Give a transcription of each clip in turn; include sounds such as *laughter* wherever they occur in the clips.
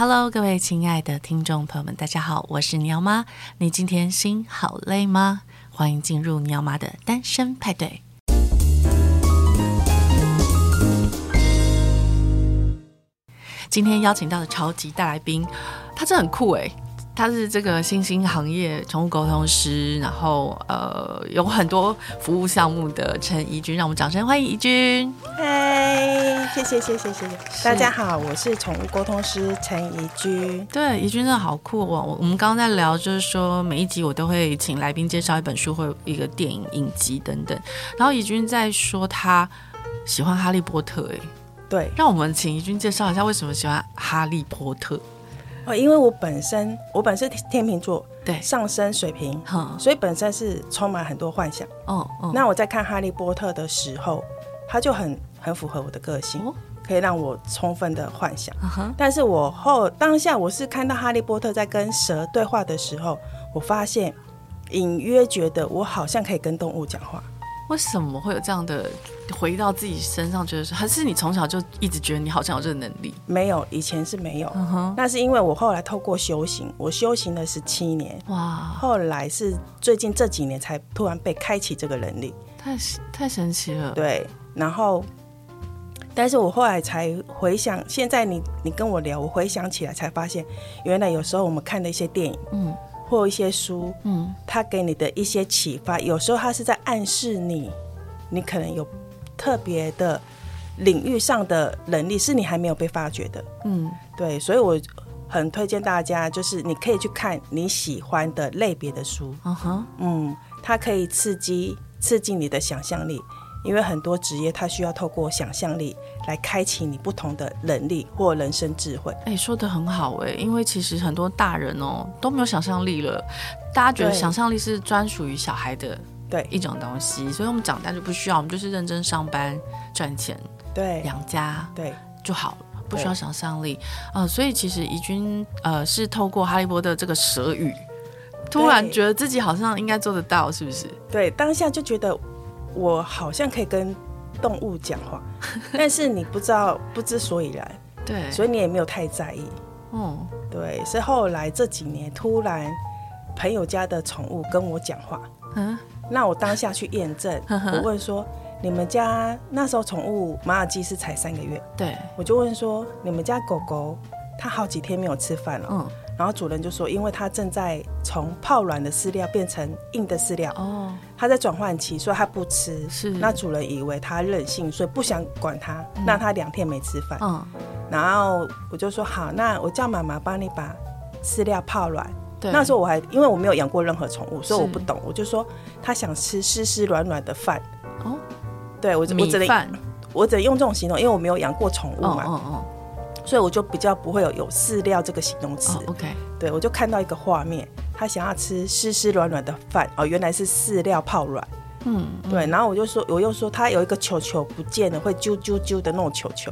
Hello，各位亲爱的听众朋友们，大家好，我是鸟妈。你今天心好累吗？欢迎进入鸟妈的单身派对。今天邀请到的超级大来宾，他真的很酷诶。他是这个新兴行业宠物沟通师，然后呃有很多服务项目的陈怡君，让我们掌声欢迎怡君。嗨，谢谢谢谢谢谢，大家好，我是宠物沟通师陈怡君。对，怡君真的好酷哦！我我们刚刚在聊，就是说每一集我都会请来宾介绍一本书或一个电影影集等等，然后怡君在说他喜欢哈利波特，哎，对，让我们请怡君介绍一下为什么喜欢哈利波特。因为我本身我本身天秤座，对，上升水瓶，所以本身是充满很多幻想。哦，哦，那我在看《哈利波特》的时候，他就很很符合我的个性，哦、可以让我充分的幻想。哦、但是我后当下我是看到哈利波特在跟蛇对话的时候，我发现隐约觉得我好像可以跟动物讲话。为什么会有这样的回到自己身上？觉得是还是你从小就一直觉得你好像有这个能力？没有，以前是没有。Uh-huh. 那是因为我后来透过修行，我修行了十七年。哇！后来是最近这几年才突然被开启这个能力，太太神奇了。对，然后，但是我后来才回想，现在你你跟我聊，我回想起来才发现，原来有时候我们看的一些电影，嗯。或一些书，嗯，他给你的一些启发，有时候他是在暗示你，你可能有特别的领域上的能力，是你还没有被发掘的，嗯，对，所以我很推荐大家，就是你可以去看你喜欢的类别的书，嗯哼，嗯，它可以刺激刺激你的想象力。因为很多职业，它需要透过想象力来开启你不同的能力或人生智慧。哎，说的很好哎，因为其实很多大人哦都没有想象力了，大家觉得想象力是专属于小孩的对一种东西，所以我们长大就不需要，我们就是认真上班赚钱，对，养家对就好了，不需要想象力啊、呃。所以其实怡君呃是透过哈利波特这个蛇语，突然觉得自己好像应该做得到，是不是？*laughs* 对，当下就觉得。我好像可以跟动物讲话，*laughs* 但是你不知道不知所以然，对，所以你也没有太在意。嗯，对，是后来这几年突然朋友家的宠物跟我讲话，嗯，那我当下去验证，我问说你们家那时候宠物马尔济斯才三个月，对，我就问说你们家狗狗它好几天没有吃饭了，嗯。然后主人就说，因为它正在从泡软的饲料变成硬的饲料，哦，它在转换期，所以它不吃。是，那主人以为它任性，所以不想管它，让、嗯、他两天没吃饭。嗯，然后我就说好，那我叫妈妈帮你把饲料泡软。对，那时候我还因为我没有养过任何宠物，所以我不懂。我就说他想吃湿湿软软的饭。哦，对我我只能我只能用这种形容，因为我没有养过宠物嘛。哦哦。所以我就比较不会有有饲料这个形容词。Oh, OK，对我就看到一个画面，他想要吃湿湿软软的饭哦，原来是饲料泡软。嗯，对，然后我就说，我又说他有一个球球不见了，会啾啾啾的那种球球。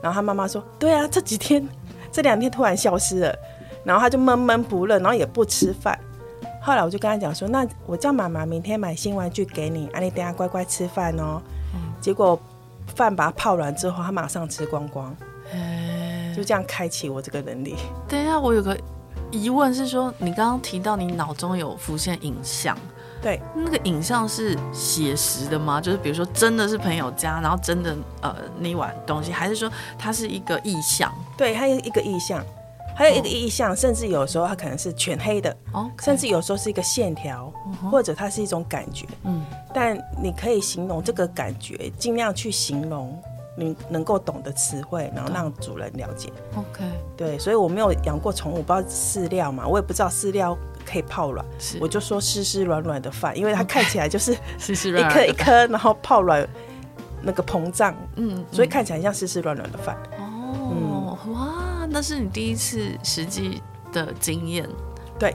然后他妈妈说，对啊，这几天这两天突然消失了，然后他就闷闷不乐，然后也不吃饭。后来我就跟他讲说，那我叫妈妈明天买新玩具给你，啊，你等下乖乖吃饭哦。嗯，结果饭把它泡软之后，他马上吃光光。就这样开启我这个能力。等一下，我有个疑问是说，你刚刚提到你脑中有浮现影像，对，那个影像是写实的吗？就是比如说真的是朋友家，然后真的呃那碗东西，还是说它是一个意象？对，它是一个意象，还有一个意象，甚至有时候它可能是全黑的，okay. 甚至有时候是一个线条，uh. 或者它是一种感觉。嗯，但你可以形容这个感觉，尽量去形容。你能够懂的词汇，然后让主人了解。OK，对，所以我没有养过宠物，不知道饲料嘛，我也不知道饲料可以泡软，我就说湿湿软软的饭，因为它看起来就是 *laughs* 湿湿软软一颗一颗，然后泡软那个膨胀，嗯，所以看起来像湿湿软软的饭。哦、嗯，哇，那是你第一次实际的经验，对。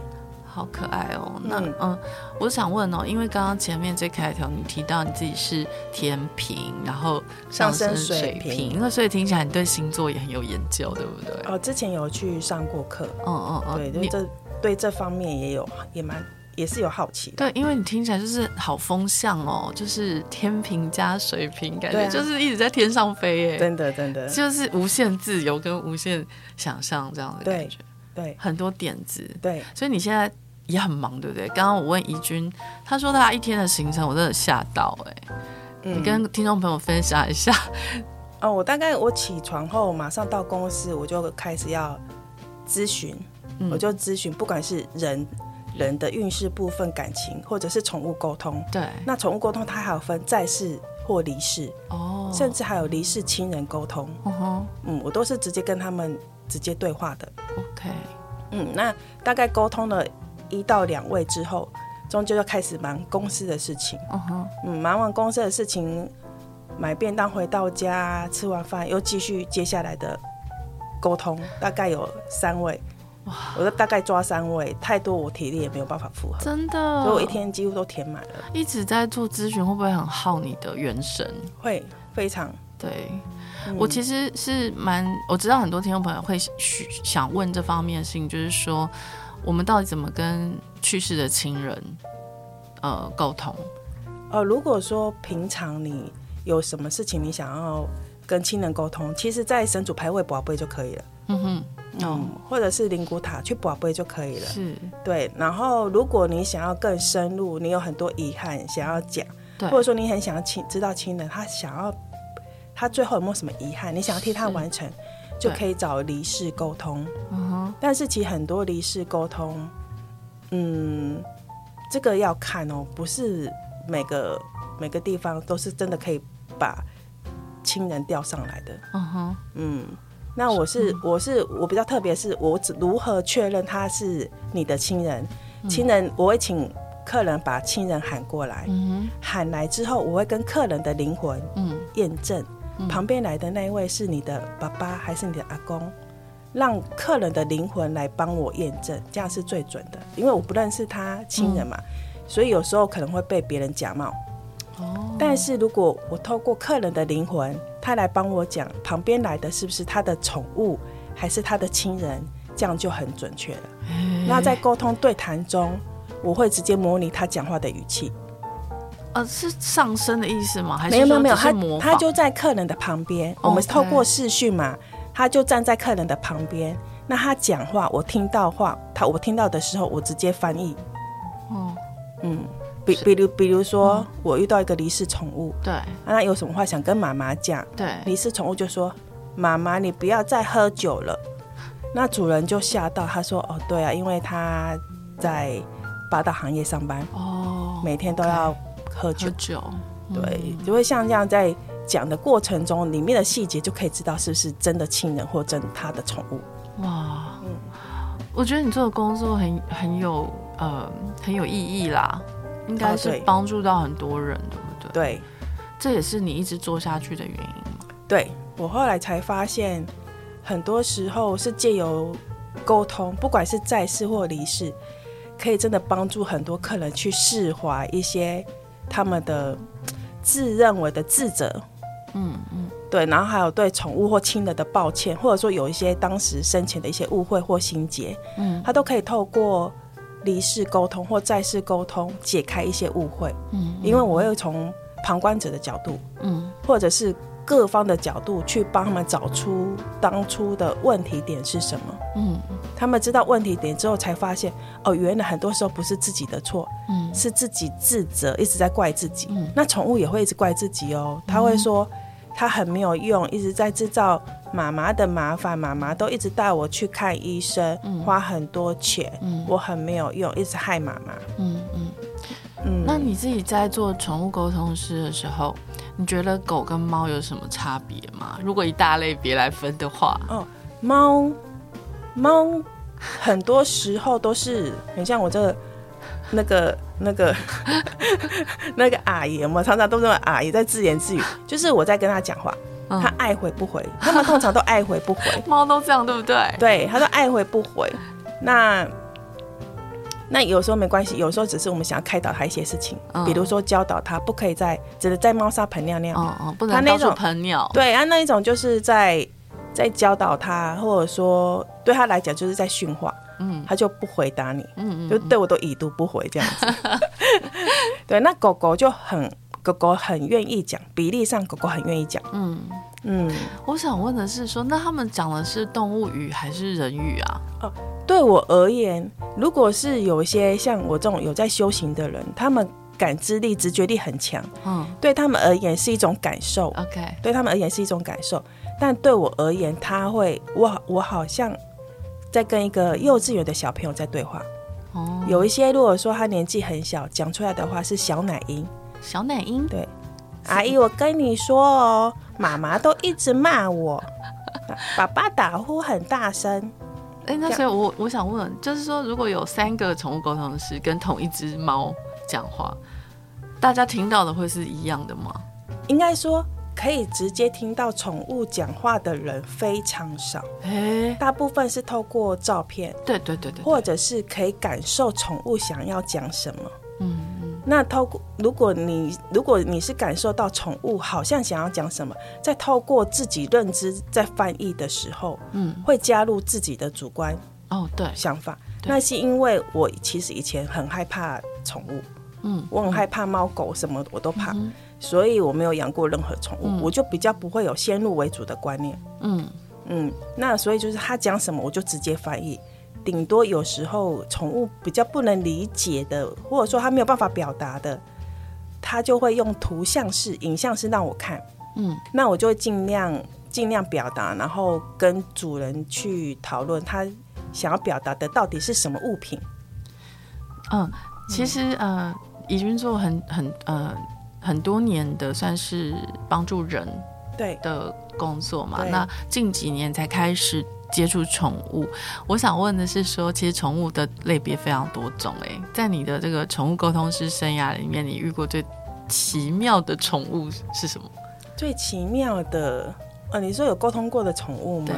好可爱哦，那嗯，嗯，我想问哦，因为刚刚前面最开头你提到你自己是天平，然后上升水平，那所以听起来你对星座也很有研究，对不对？哦，之前有去上过课，嗯嗯嗯，对，就这对这方面也有也蛮也是有好奇的。对，因为你听起来就是好风向哦，就是天平加水平，感觉就是一直在天上飞耶。真的真的，就是无限自由跟无限想象这样的感觉。对，对很多点子。对，所以你现在也很忙，对不对？刚刚我问怡君，他说他一天的行程，我真的吓到哎。嗯、你跟听众朋友分享一下。哦，我大概我起床后马上到公司，我就开始要咨询，嗯、我就咨询，不管是人人的运势部分、感情，或者是宠物沟通。对，那宠物沟通它还有分在世或离世，哦，甚至还有离世亲人沟通。哦、吼嗯，我都是直接跟他们直接对话的。OK，嗯，那大概沟通了一到两位之后，终究要开始忙公司的事情。哦、吼嗯，忙完公司的事情。买便当回到家，吃完饭又继续接下来的沟通，大概有三位，哇！我就大概抓三位，太多我体力也没有办法负荷，真的，所以我一天几乎都填满了。一直在做咨询，会不会很耗你的元神？会，非常。对，嗯、我其实是蛮，我知道很多听众朋友会想问这方面的事情，就是说我们到底怎么跟去世的亲人呃沟通？呃，如果说平常你。有什么事情你想要跟亲人沟通？其实，在神主牌位宝贝就可以了。嗯哼，嗯，或者是灵骨塔去宝贝就可以了。是，对。然后，如果你想要更深入，你有很多遗憾想要讲，对或者说你很想要亲知道亲人他想要他最后有没有什么遗憾，你想要替他完成，就可以找离世沟通。但是，其实很多离世沟通，嗯，这个要看哦，不是每个。每个地方都是真的可以把亲人调上来的。嗯哼嗯，那我是我是我比较特别，是我如何确认他是你的亲人？亲人，我会请客人把亲人喊过来。Uh. 喊来之后，我会跟客人的灵魂验证，uh. 旁边来的那一位是你的爸爸还是你的阿公？让客人的灵魂来帮我验证，这样是最准的。因为我不认识他亲人嘛，uh. 所以有时候可能会被别人假冒。哦但是如果我透过客人的灵魂，他来帮我讲旁边来的是不是他的宠物，还是他的亲人，这样就很准确了。欸、那在沟通对谈中，我会直接模拟他讲话的语气。呃，是上升的意思吗？还是没有没有没有，他他就在客人的旁边，我们透过视讯嘛，他就站在客人的旁边。那他讲话，我听到话，他我听到的时候，我直接翻译。哦，嗯。比比如比如说，嗯、我遇到一个离世宠物，对，那有什么话想跟妈妈讲？对，离世宠物就说：“妈妈，你不要再喝酒了。”那主人就吓到，他说：“哦，对啊，因为他在八大行业上班，哦，每天都要喝酒。喝酒，对，嗯、就会像这样在讲的过程中，里面的细节就可以知道是不是真的亲人或真他的宠物。哇，嗯，我觉得你做的工作很很有呃很有意义啦。应该是帮助到很多人，对不对？对，这也是你一直做下去的原因吗？对，我后来才发现，很多时候是借由沟通，不管是在世或离世，可以真的帮助很多客人去释怀一些他们的自认为的自责。嗯嗯，对，然后还有对宠物或亲人的抱歉，或者说有一些当时生前的一些误会或心结，嗯，他都可以透过。离世沟通或在世沟通，解开一些误会。嗯，因为我会从旁观者的角度，嗯，或者是各方的角度去帮他们找出当初的问题点是什么。嗯，他们知道问题点之后，才发现哦，原来很多时候不是自己的错，嗯，是自己自责，一直在怪自己。那宠物也会一直怪自己哦，他会说他很没有用，一直在制造。妈妈的麻烦，妈妈都一直带我去看医生，嗯、花很多钱，嗯、我很没有用，一直害妈妈。嗯嗯嗯。那你自己在做宠物沟通师的时候，你觉得狗跟猫有什么差别吗？如果以大类别来分的话，哦，猫猫很多时候都是很像我这个那个那个 *laughs* 那个阿姨，我常常都是阿姨在自言自语，就是我在跟他讲话。他爱回不回，他们通常都爱回不回，*laughs* 猫都这样，对不对？对，他说爱回不回。那那有时候没关系，有时候只是我们想要开导他一些事情，嗯、比如说教导他不可以在只能在猫砂盆尿尿，哦哦，不能到处盆尿。对啊，那一种就是在在教导他，或者说对他来讲就是在训话，嗯，他就不回答你，嗯，嗯，就对我都已读不回这样子。*laughs* 对，那狗狗就很，狗狗很愿意讲，比例上狗狗很愿意讲，嗯嗯。我想问的是说，那他们讲的是动物语还是人语啊？哦，对我而言，如果是有一些像我这种有在修行的人，他们。感知力、直觉力很强，嗯，对他们而言是一种感受，OK，对他们而言是一种感受，但对我而言，他会，我我好像在跟一个幼稚园的小朋友在对话，哦，有一些如果说他年纪很小，讲出来的话是小奶音，小奶音，对，阿姨，我跟你说哦，妈妈都一直骂我，*laughs* 爸爸打呼很大声，哎，那所以我我想问，就是说，如果有三个宠物沟通师跟同一只猫讲话。大家听到的会是一样的吗？应该说可以直接听到宠物讲话的人非常少，欸、大部分是透过照片，对对对对，或者是可以感受宠物想要讲什么。嗯嗯。那透过如果你如果你是感受到宠物好像想要讲什么，在透过自己认知在翻译的时候，嗯，会加入自己的主观哦对想法。那是因为我其实以前很害怕宠物。嗯，我很害怕猫狗什么我都怕，嗯、所以我没有养过任何宠物，嗯、我就比较不会有先入为主的观念。嗯嗯，那所以就是他讲什么我就直接翻译，顶多有时候宠物比较不能理解的，或者说他没有办法表达的，他就会用图像式、影像式让我看。嗯，那我就会尽量尽量表达，然后跟主人去讨论他想要表达的到底是什么物品。嗯，其实呃。怡君做很很呃很多年的算是帮助人对的工作嘛，那近几年才开始接触宠物。我想问的是说，其实宠物的类别非常多种诶，在你的这个宠物沟通师生涯里面，你遇过最奇妙的宠物是什么？最奇妙的呃，你说有沟通过的宠物吗？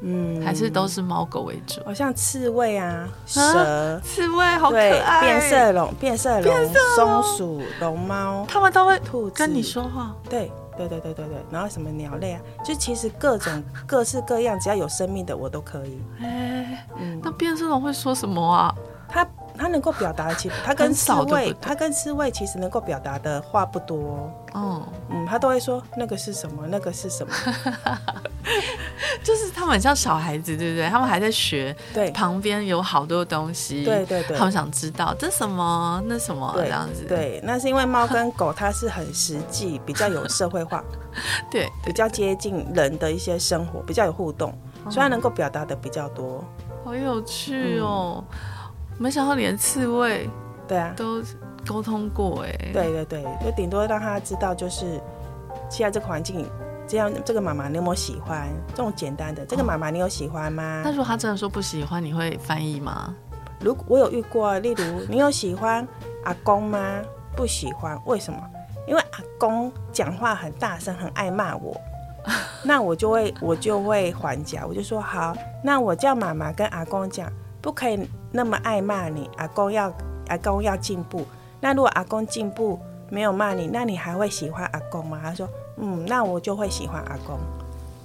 嗯，还是都是猫狗为主，好像刺猬啊，蛇，刺猬好可爱，变色龙、变色龙、松鼠、龙猫，它们都会跟你说话。对，对，对，对，对，对。然后什么鸟类啊，就其实各种各式各样，只要有生命的我都可以。哎，嗯，那变色龙会说什么啊？它。他能够表达的，其实他跟刺猬，他跟刺猬其实能够表达的话不多。哦，嗯，他都会说那个是什么，那个是什么，*laughs* 就是他们很像小孩子，对不对？他们还在学，对，旁边有好多东西，对对对，他们想知道这什么，那什么？这样子。对，那是因为猫跟狗它是很实际，比较有社会化，*laughs* 对，比较接近人的一些生活，比较有互动，所以它能够表达的比较多。好有趣哦。没想到连刺猬，对啊，都沟通过哎。对对对，就顶多让他知道，就是现在这个环境，这样这个妈妈你有没有喜欢？这种简单的，这个妈妈你有喜欢吗？那如果他真的说不喜欢，你会翻译吗？如果我有遇过，例如你有喜欢阿公吗？不喜欢，为什么？因为阿公讲话很大声，很爱骂我，*laughs* 那我就会我就会还价，我就说好，那我叫妈妈跟阿公讲。不可以那么爱骂你，阿公要阿公要进步。那如果阿公进步没有骂你，那你还会喜欢阿公吗？他说，嗯，那我就会喜欢阿公。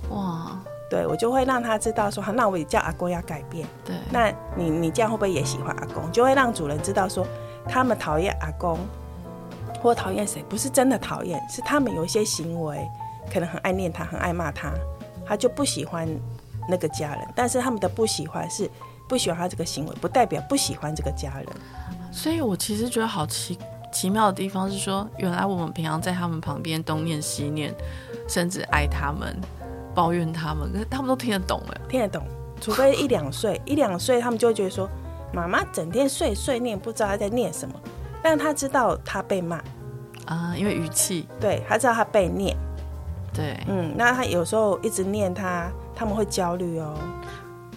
哇，对，我就会让他知道说，那我也叫阿公要改变。对，那你你这样会不会也喜欢阿公？就会让主人知道说，他们讨厌阿公或讨厌谁，不是真的讨厌，是他们有一些行为可能很爱念他，很爱骂他，他就不喜欢那个家人。但是他们的不喜欢是。不喜欢他这个行为，不代表不喜欢这个家人。所以我其实觉得好奇奇妙的地方是说，原来我们平常在他们旁边东念西念，甚至爱他们、抱怨他们，可是他们都听得懂哎，听得懂。除非一两岁，一两岁他们就会觉得说，妈妈整天碎碎念，不知道他在念什么。但他知道他被骂啊，因为语气，对，他知道他被念。对，嗯，那他有时候一直念他，他们会焦虑哦。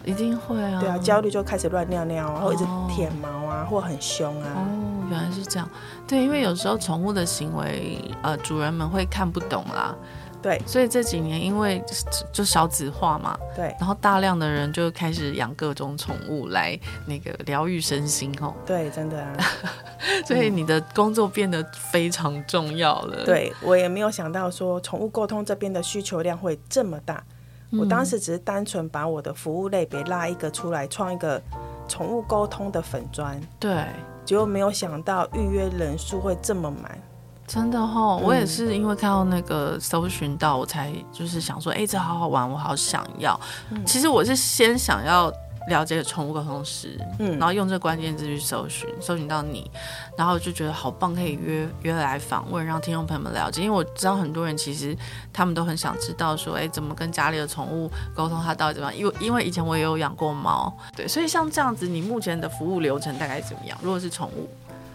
一定会啊，对啊，焦虑就开始乱尿尿，然后一直舔毛啊，哦、或很凶啊。哦，原来是这样。对，因为有时候宠物的行为，呃，主人们会看不懂啦。对，所以这几年因为就少子化嘛，对，然后大量的人就开始养各种宠物来那个疗愈身心哦。对，真的啊。*laughs* 所以你的工作变得非常重要了。对，我也没有想到说宠物沟通这边的需求量会这么大。嗯、我当时只是单纯把我的服务类别拉一个出来，创一个宠物沟通的粉砖。对，结果没有想到预约人数会这么满。真的哈、哦，我也是因为看到那个搜寻到，我才就是想说，哎、欸，这好好玩，我好想要。嗯、其实我是先想要了解宠物沟通师，嗯，然后用这个关键字去搜寻，搜寻到你，然后就觉得好棒，可以约约来访问，让听众朋友们了解。因为我知道很多人其实他们都很想知道说，哎、欸，怎么跟家里的宠物沟通，它到底怎么样？因为因为以前我也有养过猫，对，所以像这样子，你目前的服务流程大概怎么样？如果是宠物？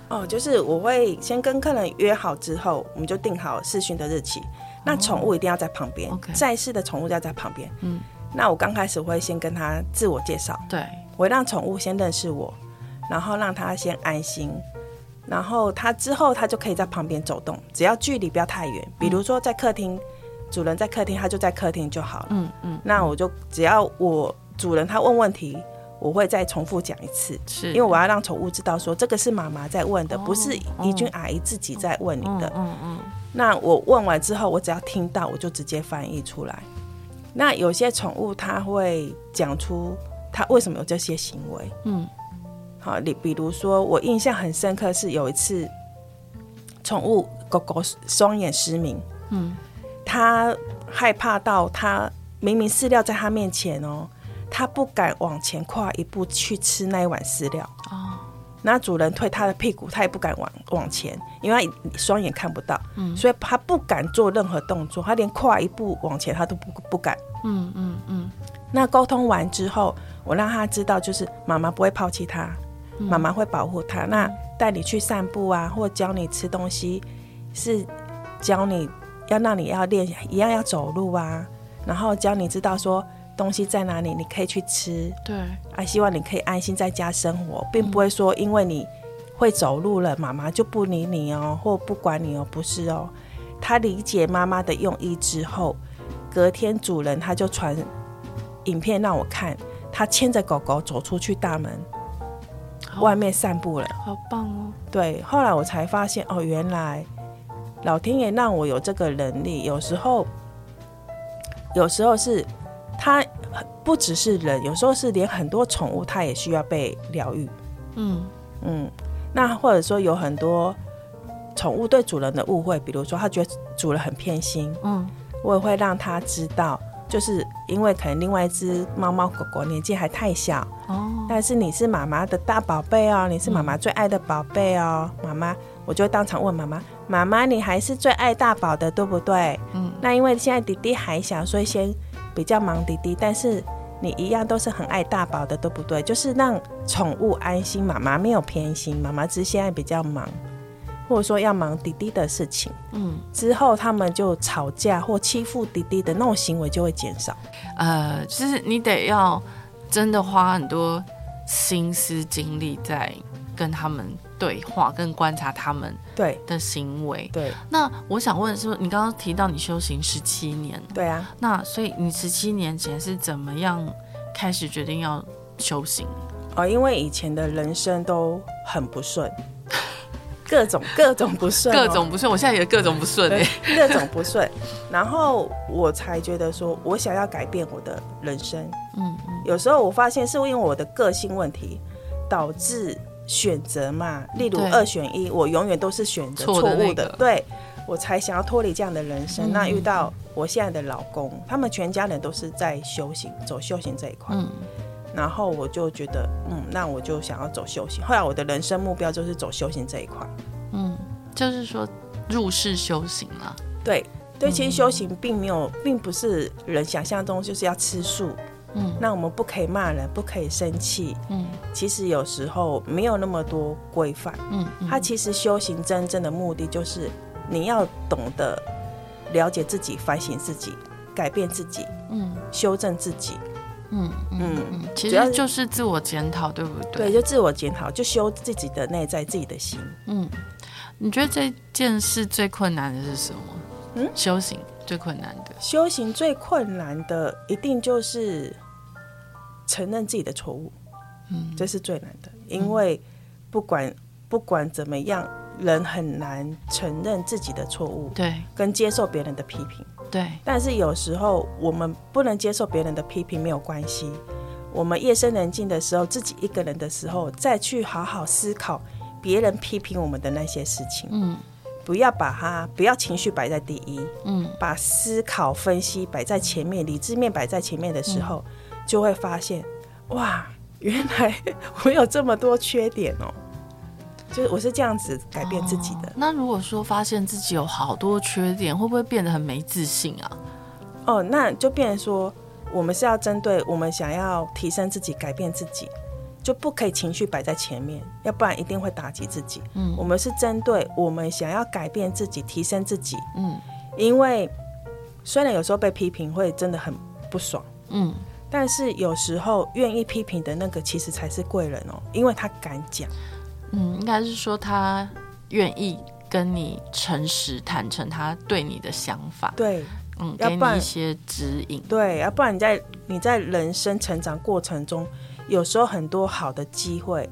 哦，就是我会先跟客人约好之后，我们就定好试训的日期。那宠物一定要在旁边，oh. 在世的宠物要在旁边。嗯，那我刚开始会先跟他自我介绍，对，我会让宠物先认识我，然后让他先安心，然后他之后他就可以在旁边走动，只要距离不要太远。比如说在客厅，嗯、主人在客厅，他就在客厅就好了。嗯嗯，那我就只要我主人他问问题。我会再重复讲一次，是因为我要让宠物知道说这个是妈妈在问的，哦、不是怡君阿姨自己在问你的。嗯嗯，嗯。那我问完之后，我只要听到，我就直接翻译出来。那有些宠物它会讲出它为什么有这些行为。嗯。好，你比如说，我印象很深刻是有一次，宠物狗狗双眼失明。嗯。它害怕到它明明饲料在它面前哦。它不敢往前跨一步去吃那一碗饲料哦，那主人推他的屁股，他也不敢往往前，因为他双眼看不到，嗯，所以他不敢做任何动作，他连跨一步往前他都不不敢，嗯嗯嗯。那沟通完之后，我让他知道，就是妈妈不会抛弃他，妈妈会保护他。那带你去散步啊，或教你吃东西，是教你要让你要练一样要走路啊，然后教你知道说。东西在哪里？你可以去吃。对，啊，希望你可以安心在家生活，并不会说因为你会走路了，妈妈就不理你哦，或不管你哦，不是哦。他理解妈妈的用意之后，隔天主人他就传影片让我看，他牵着狗狗走出去大门，外面散步了，好棒哦。对，后来我才发现哦，原来老天爷让我有这个能力，有时候，有时候是。它不只是人，有时候是连很多宠物，它也需要被疗愈。嗯嗯，那或者说有很多宠物对主人的误会，比如说他觉得主人很偏心。嗯，我也会让他知道，就是因为可能另外一只猫猫狗狗年纪还太小。哦，但是你是妈妈的大宝贝哦，你是妈妈最爱的宝贝哦，妈妈，我就会当场问妈妈：妈妈，你还是最爱大宝的，对不对？嗯，那因为现在弟弟还小，所以先。比较忙弟弟，但是你一样都是很爱大宝的，对不对？就是让宠物安心，妈妈没有偏心，妈妈只是现在比较忙，或者说要忙弟弟的事情。嗯，之后他们就吵架或欺负弟弟的那种行为就会减少。呃，就是你得要真的花很多心思精力在跟他们对话，跟观察他们对的行为。对，对那我想问的是，你刚刚提到你修行十七年，对啊，那所以你十七年前是怎么样开始决定要修行？哦，因为以前的人生都很不顺，*laughs* 各种各种不顺，各种不顺，我现在也各种不顺 *laughs* 哎，各种不顺，然后我才觉得说我想要改变我的人生。嗯嗯，有时候我发现是因为我的个性问题导致。选择嘛，例如二选一，我永远都是选择错误的，的那个、对，我才想要脱离这样的人生。嗯、那遇到我现在的老公，他们全家人都是在修行，走修行这一块。嗯，然后我就觉得，嗯，那我就想要走修行。后来我的人生目标就是走修行这一块。嗯，就是说入世修行了。对对，其实修行并没有，并不是人想象中就是要吃素。嗯，那我们不可以骂人，不可以生气。嗯，其实有时候没有那么多规范。嗯，他其实修行真正的目的就是你要懂得了解自己、反省自己、改变自己。嗯，修正自己。嗯嗯嗯，其实就是自我检讨，对不对？对，就自我检讨，就修自己的内在、自己的心。嗯，你觉得这件事最困难的是什么？嗯，修行。最困难的修行，最困难的一定就是承认自己的错误，嗯，这是最难的，因为不管不管怎么样，人很难承认自己的错误，对，跟接受别人的批评，对。但是有时候我们不能接受别人的批评，没有关系。我们夜深人静的时候，自己一个人的时候，再去好好思考别人批评我们的那些事情。嗯，不要把它，不要情绪摆在第一。嗯，把思考分析摆在前面，理智面摆在前面的时候，嗯、就会发现，哇，*laughs* 原来我有这么多缺点哦。就是我是这样子改变自己的。哦。那如果说发现自己有好多缺点，会不会变得很没自信啊？哦，那就变成说。我们是要针对我们想要提升自己、改变自己，就不可以情绪摆在前面，要不然一定会打击自己。嗯，我们是针对我们想要改变自己、提升自己。嗯，因为虽然有时候被批评会真的很不爽，嗯，但是有时候愿意批评的那个其实才是贵人哦，因为他敢讲。嗯，应该是说他愿意跟你诚实坦诚他对你的想法。对。嗯，要不然一些指引，对，要不然你在你在人生成长过程中，有时候很多好的机会，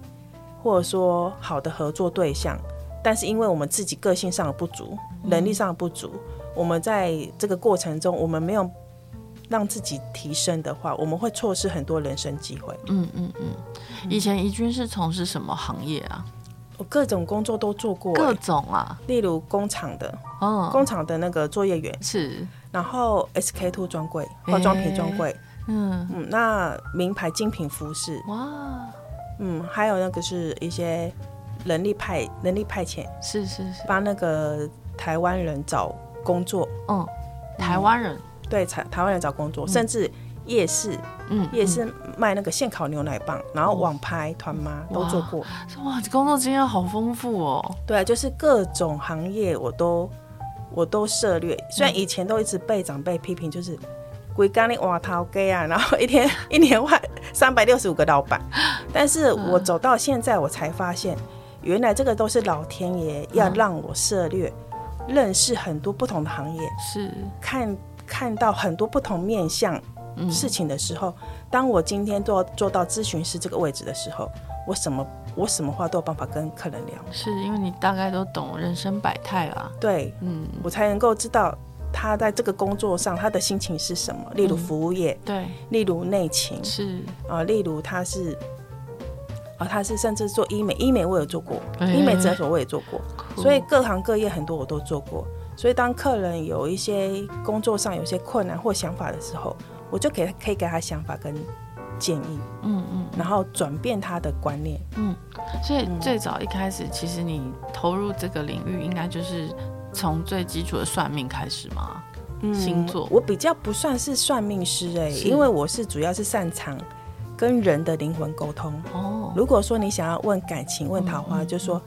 或者说好的合作对象，但是因为我们自己个性上的不足，能力上的不足，嗯、我们在这个过程中，我们没有让自己提升的话，我们会错失很多人生机会。嗯嗯嗯。以前怡君是从事什么行业啊？我各种工作都做过，各种啊，例如工厂的，哦，工厂的那个作业员是。然后 SK two 专柜，化妆品专柜，嗯。嗯，那名牌精品服饰，哇，嗯，还有那个是一些人力派人力派遣，是是是，帮那个台湾人找工作，嗯，台湾人，对，台台湾人找工作，甚至夜市，嗯，夜市卖那个现烤牛奶棒，然后网拍团妈都做过，哇，工作经验好丰富哦，对，就是各种行业我都。我都涉略，虽然以前都一直被长辈批评，就是鬼干你挖头给啊，然后一天一年换三百六十五个老板，*laughs* 但是我走到现在，我才发现，原来这个都是老天爷要让我涉略，认识很多不同的行业，是。看看到很多不同面向事情的时候，当我今天做做到咨询师这个位置的时候，我什么？我什么话都有办法跟客人聊，是因为你大概都懂人生百态啦。对，嗯，我才能够知道他在这个工作上他的心情是什么。例如服务业，嗯、对，例如内勤，是。啊、呃，例如他是啊、呃，他是甚至做医美，医美我有做过，欸、医美诊所我也做过，所以各行各业很多我都做过。所以当客人有一些工作上有些困难或想法的时候，我就给他可以给他想法跟。建议，嗯嗯，然后转变他的观念，嗯，所以最早一开始，其实你投入这个领域，应该就是从最基础的算命开始吗？嗯，星座，我比较不算是算命师哎、欸，因为我是主要是擅长跟人的灵魂沟通。哦，如果说你想要问感情、问桃花，嗯嗯、就说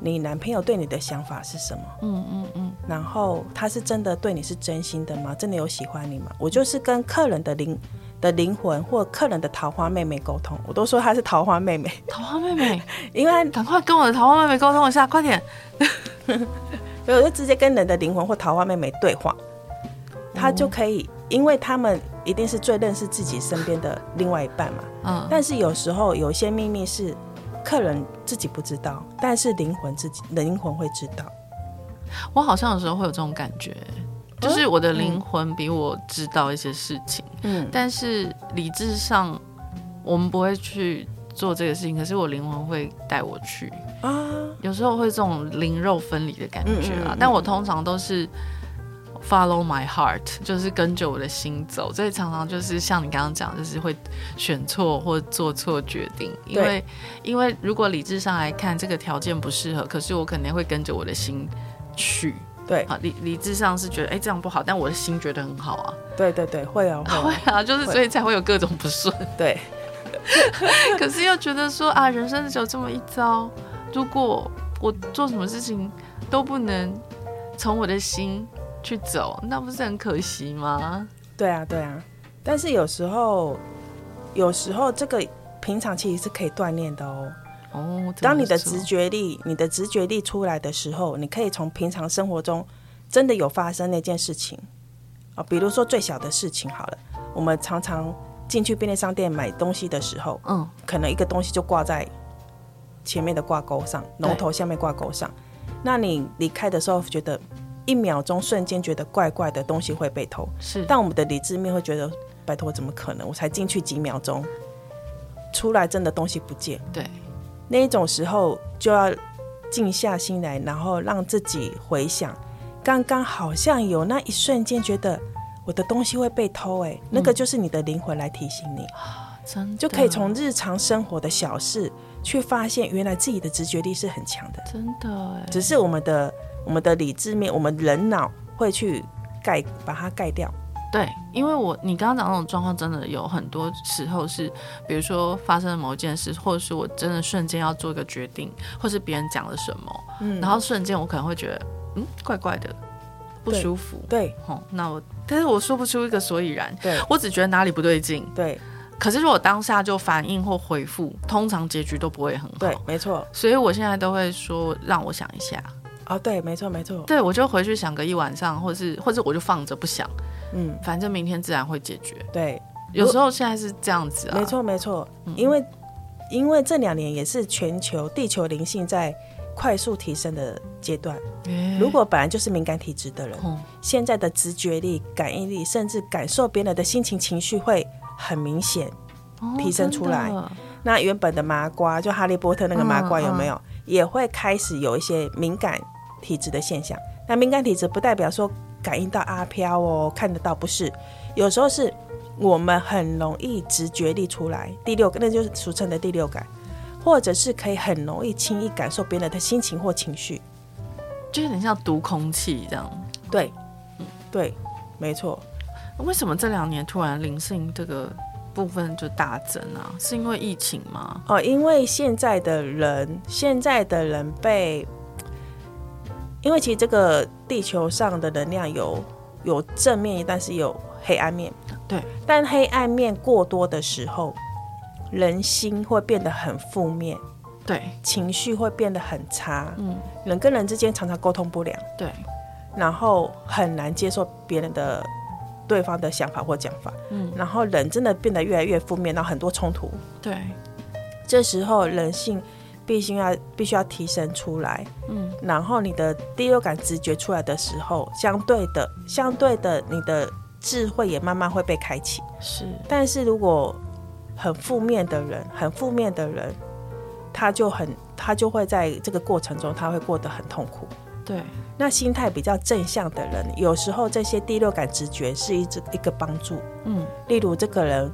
你男朋友对你的想法是什么？嗯嗯嗯，然后他是真的对你是真心的吗？真的有喜欢你吗？我就是跟客人的灵。的灵魂或客人的桃花妹妹沟通，我都说她是桃花妹妹。桃花妹妹，*laughs* 因为赶快跟我的桃花妹妹沟通一下，快点！*laughs* 所以我就直接跟人的灵魂或桃花妹妹对话，他就可以，因为他们一定是最认识自己身边的另外一半嘛。嗯。但是有时候有些秘密是客人自己不知道，但是灵魂自己灵魂会知道。我好像有时候会有这种感觉。就是我的灵魂比我知道一些事情，嗯，但是理智上我们不会去做这个事情，可是我灵魂会带我去啊，有时候会这种灵肉分离的感觉啊，嗯嗯嗯，但我通常都是 follow my heart，就是跟着我的心走，所以常常就是像你刚刚讲，就是会选错或做错决定，因为因为如果理智上来看这个条件不适合，可是我肯定会跟着我的心去。对，啊理理智上是觉得哎这样不好，但我的心觉得很好啊。对对对，会啊 *laughs* 会啊，会啊，就是所以才会有各种不顺。对，*laughs* 可是又觉得说啊，人生只有这么一遭，如果我做什么事情都不能从我的心去走，那不是很可惜吗？对啊对啊，但是有时候有时候这个平常其实是可以锻炼的哦。哦，当你的直觉力，你的直觉力出来的时候，你可以从平常生活中真的有发生那件事情啊，比如说最小的事情好了，我们常常进去便利商店买东西的时候，嗯，可能一个东西就挂在前面的挂钩上，龙头下面挂钩上，那你离开的时候觉得一秒钟瞬间觉得怪怪的东西会被偷，是，但我们的理智面会觉得，拜托，怎么可能？我才进去几秒钟，出来真的东西不见。对，那一种时候就要静下心来，然后让自己回想，刚刚好像有那一瞬间觉得我的东西会被偷，哎，那个就是你的灵魂来提醒你，真的。就可以从日常生活的小事去发现，原来自己的直觉力是很强的，真的，只是我们的。我们的理智面，我们人脑会去盖，把它盖掉。对，因为我你刚刚讲那种状况，真的有很多时候是，比如说发生了某一件事，或者是我真的瞬间要做一个决定，或是别人讲了什么，嗯，然后瞬间我可能会觉得，嗯，怪怪的，不舒服。对，哦，那我，但是我说不出一个所以然。对，我只觉得哪里不对劲。对，可是如果当下就反应或回复，通常结局都不会很好。对，没错。所以我现在都会说，让我想一下。哦，对，没错，没错。对，我就回去想个一晚上，或者是，或者我就放着不想，嗯，反正明天自然会解决。对，有时候现在是这样子啊。没错，没错。因为，因为这两年也是全球地球灵性在快速提升的阶段。如果本来就是敏感体质的人，现在的直觉力、感应力，甚至感受别人的心情、情绪，会很明显提升出来。那原本的麻瓜，就哈利波特那个麻瓜，有没有也会开始有一些敏感？体质的现象，那敏感体质不代表说感应到阿飘哦，看得到不是，有时候是我们很容易直觉力出来，第六感，那就是俗称的第六感，或者是可以很容易轻易感受别人的心情或情绪，就有点像读空气这样。对，嗯，对，没错。为什么这两年突然灵性这个部分就大增啊？是因为疫情吗？哦，因为现在的人，现在的人被。因为其实这个地球上的能量有有正面，但是有黑暗面。对，但黑暗面过多的时候，人心会变得很负面。对，情绪会变得很差。嗯，人跟人之间常常沟通不良。对，然后很难接受别人的对方的想法或讲法。嗯，然后人真的变得越来越负面，然后很多冲突。对，这时候人性。必须要必须要提升出来，嗯，然后你的第六感直觉出来的时候，相对的，相对的，你的智慧也慢慢会被开启。是，但是如果很负面的人，很负面的人，他就很，他就会在这个过程中，他会过得很痛苦。对，那心态比较正向的人，有时候这些第六感直觉是一直一个帮助。嗯，例如这个人。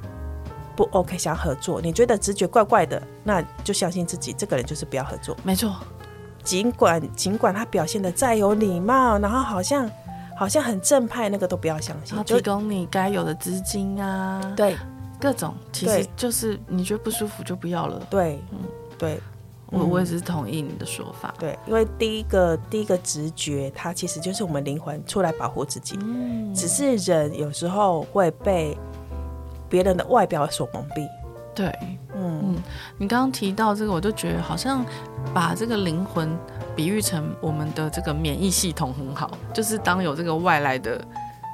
不 OK，想合作，你觉得直觉怪怪的，那就相信自己，这个人就是不要合作。没错，尽管尽管他表现的再有礼貌，然后好像好像很正派，那个都不要相信。提供你该有的资金啊，对，各种其实就是你觉得不舒服就不要了。对，嗯，对，我我也是同意你的说法。对，因为第一个第一个直觉，它其实就是我们灵魂出来保护自己。嗯，只是人有时候会被。别人的外表所蒙蔽，对，嗯嗯，你刚刚提到这个，我就觉得好像把这个灵魂比喻成我们的这个免疫系统很好，就是当有这个外来的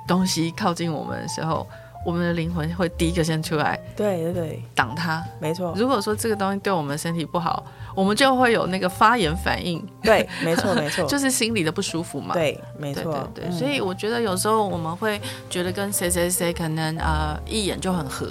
东西靠近我们的时候，我们的灵魂会第一个先出来，对对对，挡它，没错。如果说这个东西对我们身体不好，我们就会有那个发炎反应，对，没错没错，*laughs* 就是心里的不舒服嘛，对，没错，对，对，对，嗯，所以我觉得有时候我们会觉得跟谁谁谁可能呃一眼就很合。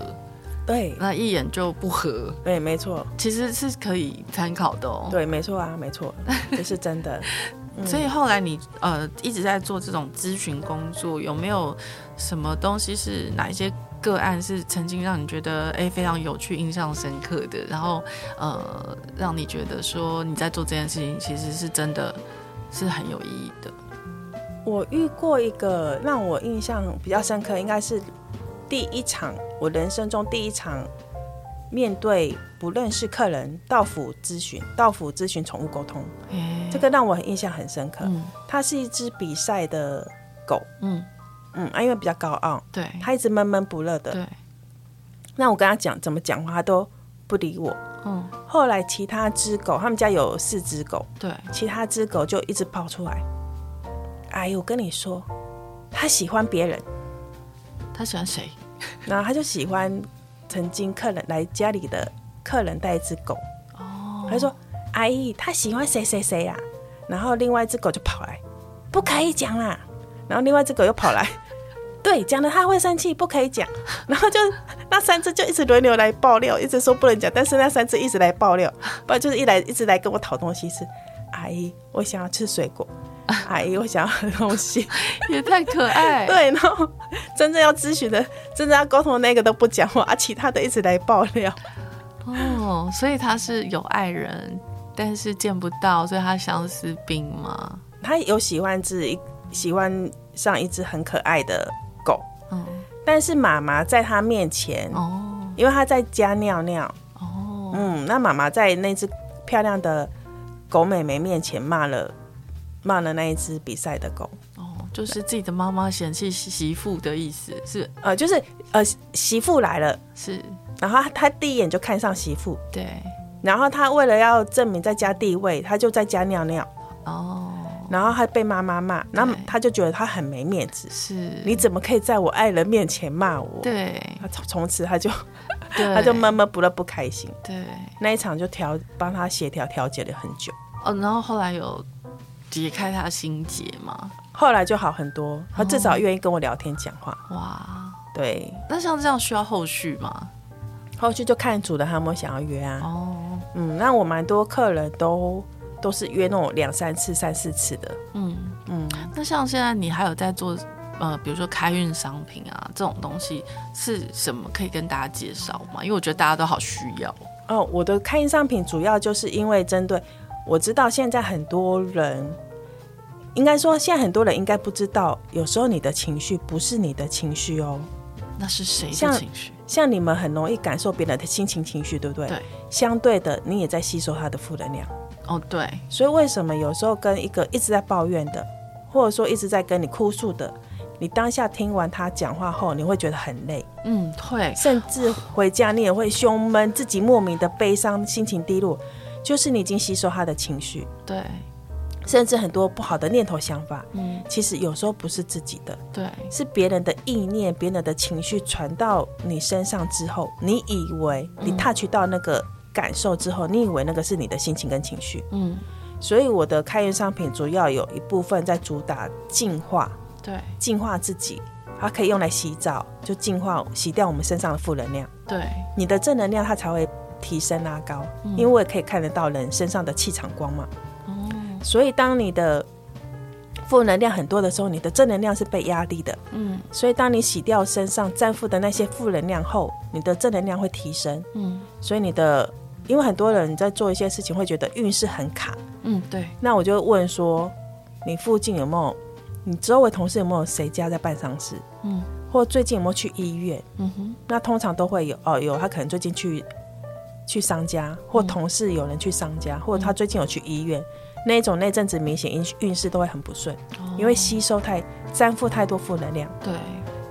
对，那一眼就不合。对，没错，其实是可以参考的哦。对，没错啊，没错，这是真的。*laughs* 嗯、所以后来你呃一直在做这种咨询工作，有没有什么东西是哪一些个案是曾经让你觉得哎非常有趣、印象深刻的？然后呃让你觉得说你在做这件事情其实是真的是很有意义的。我遇过一个让我印象比较深刻，应该是。第一场，我人生中第一场面对不认识客人到府咨询，到府咨询宠物沟通，欸，这个让我很印象很深刻。嗯，它是一只比赛的狗，嗯嗯，啊，因为比较高傲，对，它一直闷闷不乐的，对。那我跟他讲怎么讲话，他都不理我。嗯，后来其他只狗，他们家有四只狗，对，其他只狗就一直跑出来。哎，我跟你说，他喜欢别人。他喜欢谁？然后他就喜欢曾经客人来家里的客人带一只狗。哦，他就说：“阿姨，他喜欢谁谁谁呀？”然后另外一只狗就跑来，不可以讲啦。*laughs* 然后另外一只狗又跑来，*laughs* 对，讲了他会生气，不可以讲。*laughs* 然后就那三只就一直轮流来爆料，一直说不能讲，但是那三只一直来爆料，不然就是一来一直来跟我讨东西吃，阿姨，我想要吃水果，阿姨，我想要喝东西，*laughs* 也太可爱。对，然后真正要咨询的、真正要沟通的那个都不讲话，啊，其他的一直来爆料。哦，所以他是有爱人，但是见不到，所以他相思病吗？他有喜欢只喜欢上一只很可爱的狗，嗯，但是妈妈在他面前，哦，因为他在家尿尿，哦，嗯，那妈妈在那只漂亮的狗妹妹面前骂了骂了那一只比赛的狗，哦，就是自己的妈妈嫌弃媳妇的意思是，呃，就是呃媳妇来了是。然后他，他第一眼就看上媳妇，对。然后他为了要证明在家地位，他就在家尿尿。哦。然后还被妈妈骂，然后他就觉得他很没面子。是。你怎么可以在我爱人面前骂我？对。他从从此他就，*laughs* 他就闷闷不乐，不开心。对。那一场就调帮他协调调解了很久。哦，然后后来有解开他心结吗？后来就好很多，他至少愿意跟我聊天讲话。哇。对。那像这样需要后续吗？后续就看主人他有没有想要约啊。哦，嗯，那我蛮多客人都都是约那种两三次、三四次的。嗯嗯。那像现在你还有在做呃，比如说开运商品啊这种东西是什么？可以跟大家介绍吗？因为我觉得大家都好需要。哦，我的开运商品主要就是因为针对我知道现在很多人，应该说现在很多人应该不知道，有时候你的情绪不是你的情绪哦。那是谁的情绪？像你们很容易感受别人的心情、情绪，对不对？对。相对的，你也在吸收他的负能量。哦，对。所以为什么有时候跟一个一直在抱怨的，或者说一直在跟你哭诉的，你当下听完他讲话后，你会觉得很累。嗯，对。甚至回家你也会胸闷，自己莫名的悲伤，心情低落，就是你已经吸收他的情绪。对。甚至很多不好的念头、想法，嗯，其实有时候不是自己的，对，是别人的意念、别人的情绪传到你身上之后，你以为你 touch 到那个感受之后，嗯，你以为那个是你的心情跟情绪，嗯，所以我的开源商品主要有一部分在主打净化，对，净化自己，它可以用来洗澡，就净化洗掉我们身上的负能量，对，你的正能量它才会提升拉高，嗯，因为我也可以看得到人身上的气场光嘛。所以，当你的负能量很多的时候，你的正能量是被压低的。嗯，所以当你洗掉身上占负的那些负能量后，你的正能量会提升。嗯，所以你的，因为很多人在做一些事情会觉得运势很卡。嗯，对。那我就问说，你附近有没有？你周围同事有没有谁家在办丧事？嗯，或最近有没有去医院？嗯哼，那通常都会有哦，有他可能最近去去商家，或同事有人去商家，或者他最近有去医院。那一种那阵子明显运运势都会很不顺，哦，因为吸收太沾附太多负能量。对，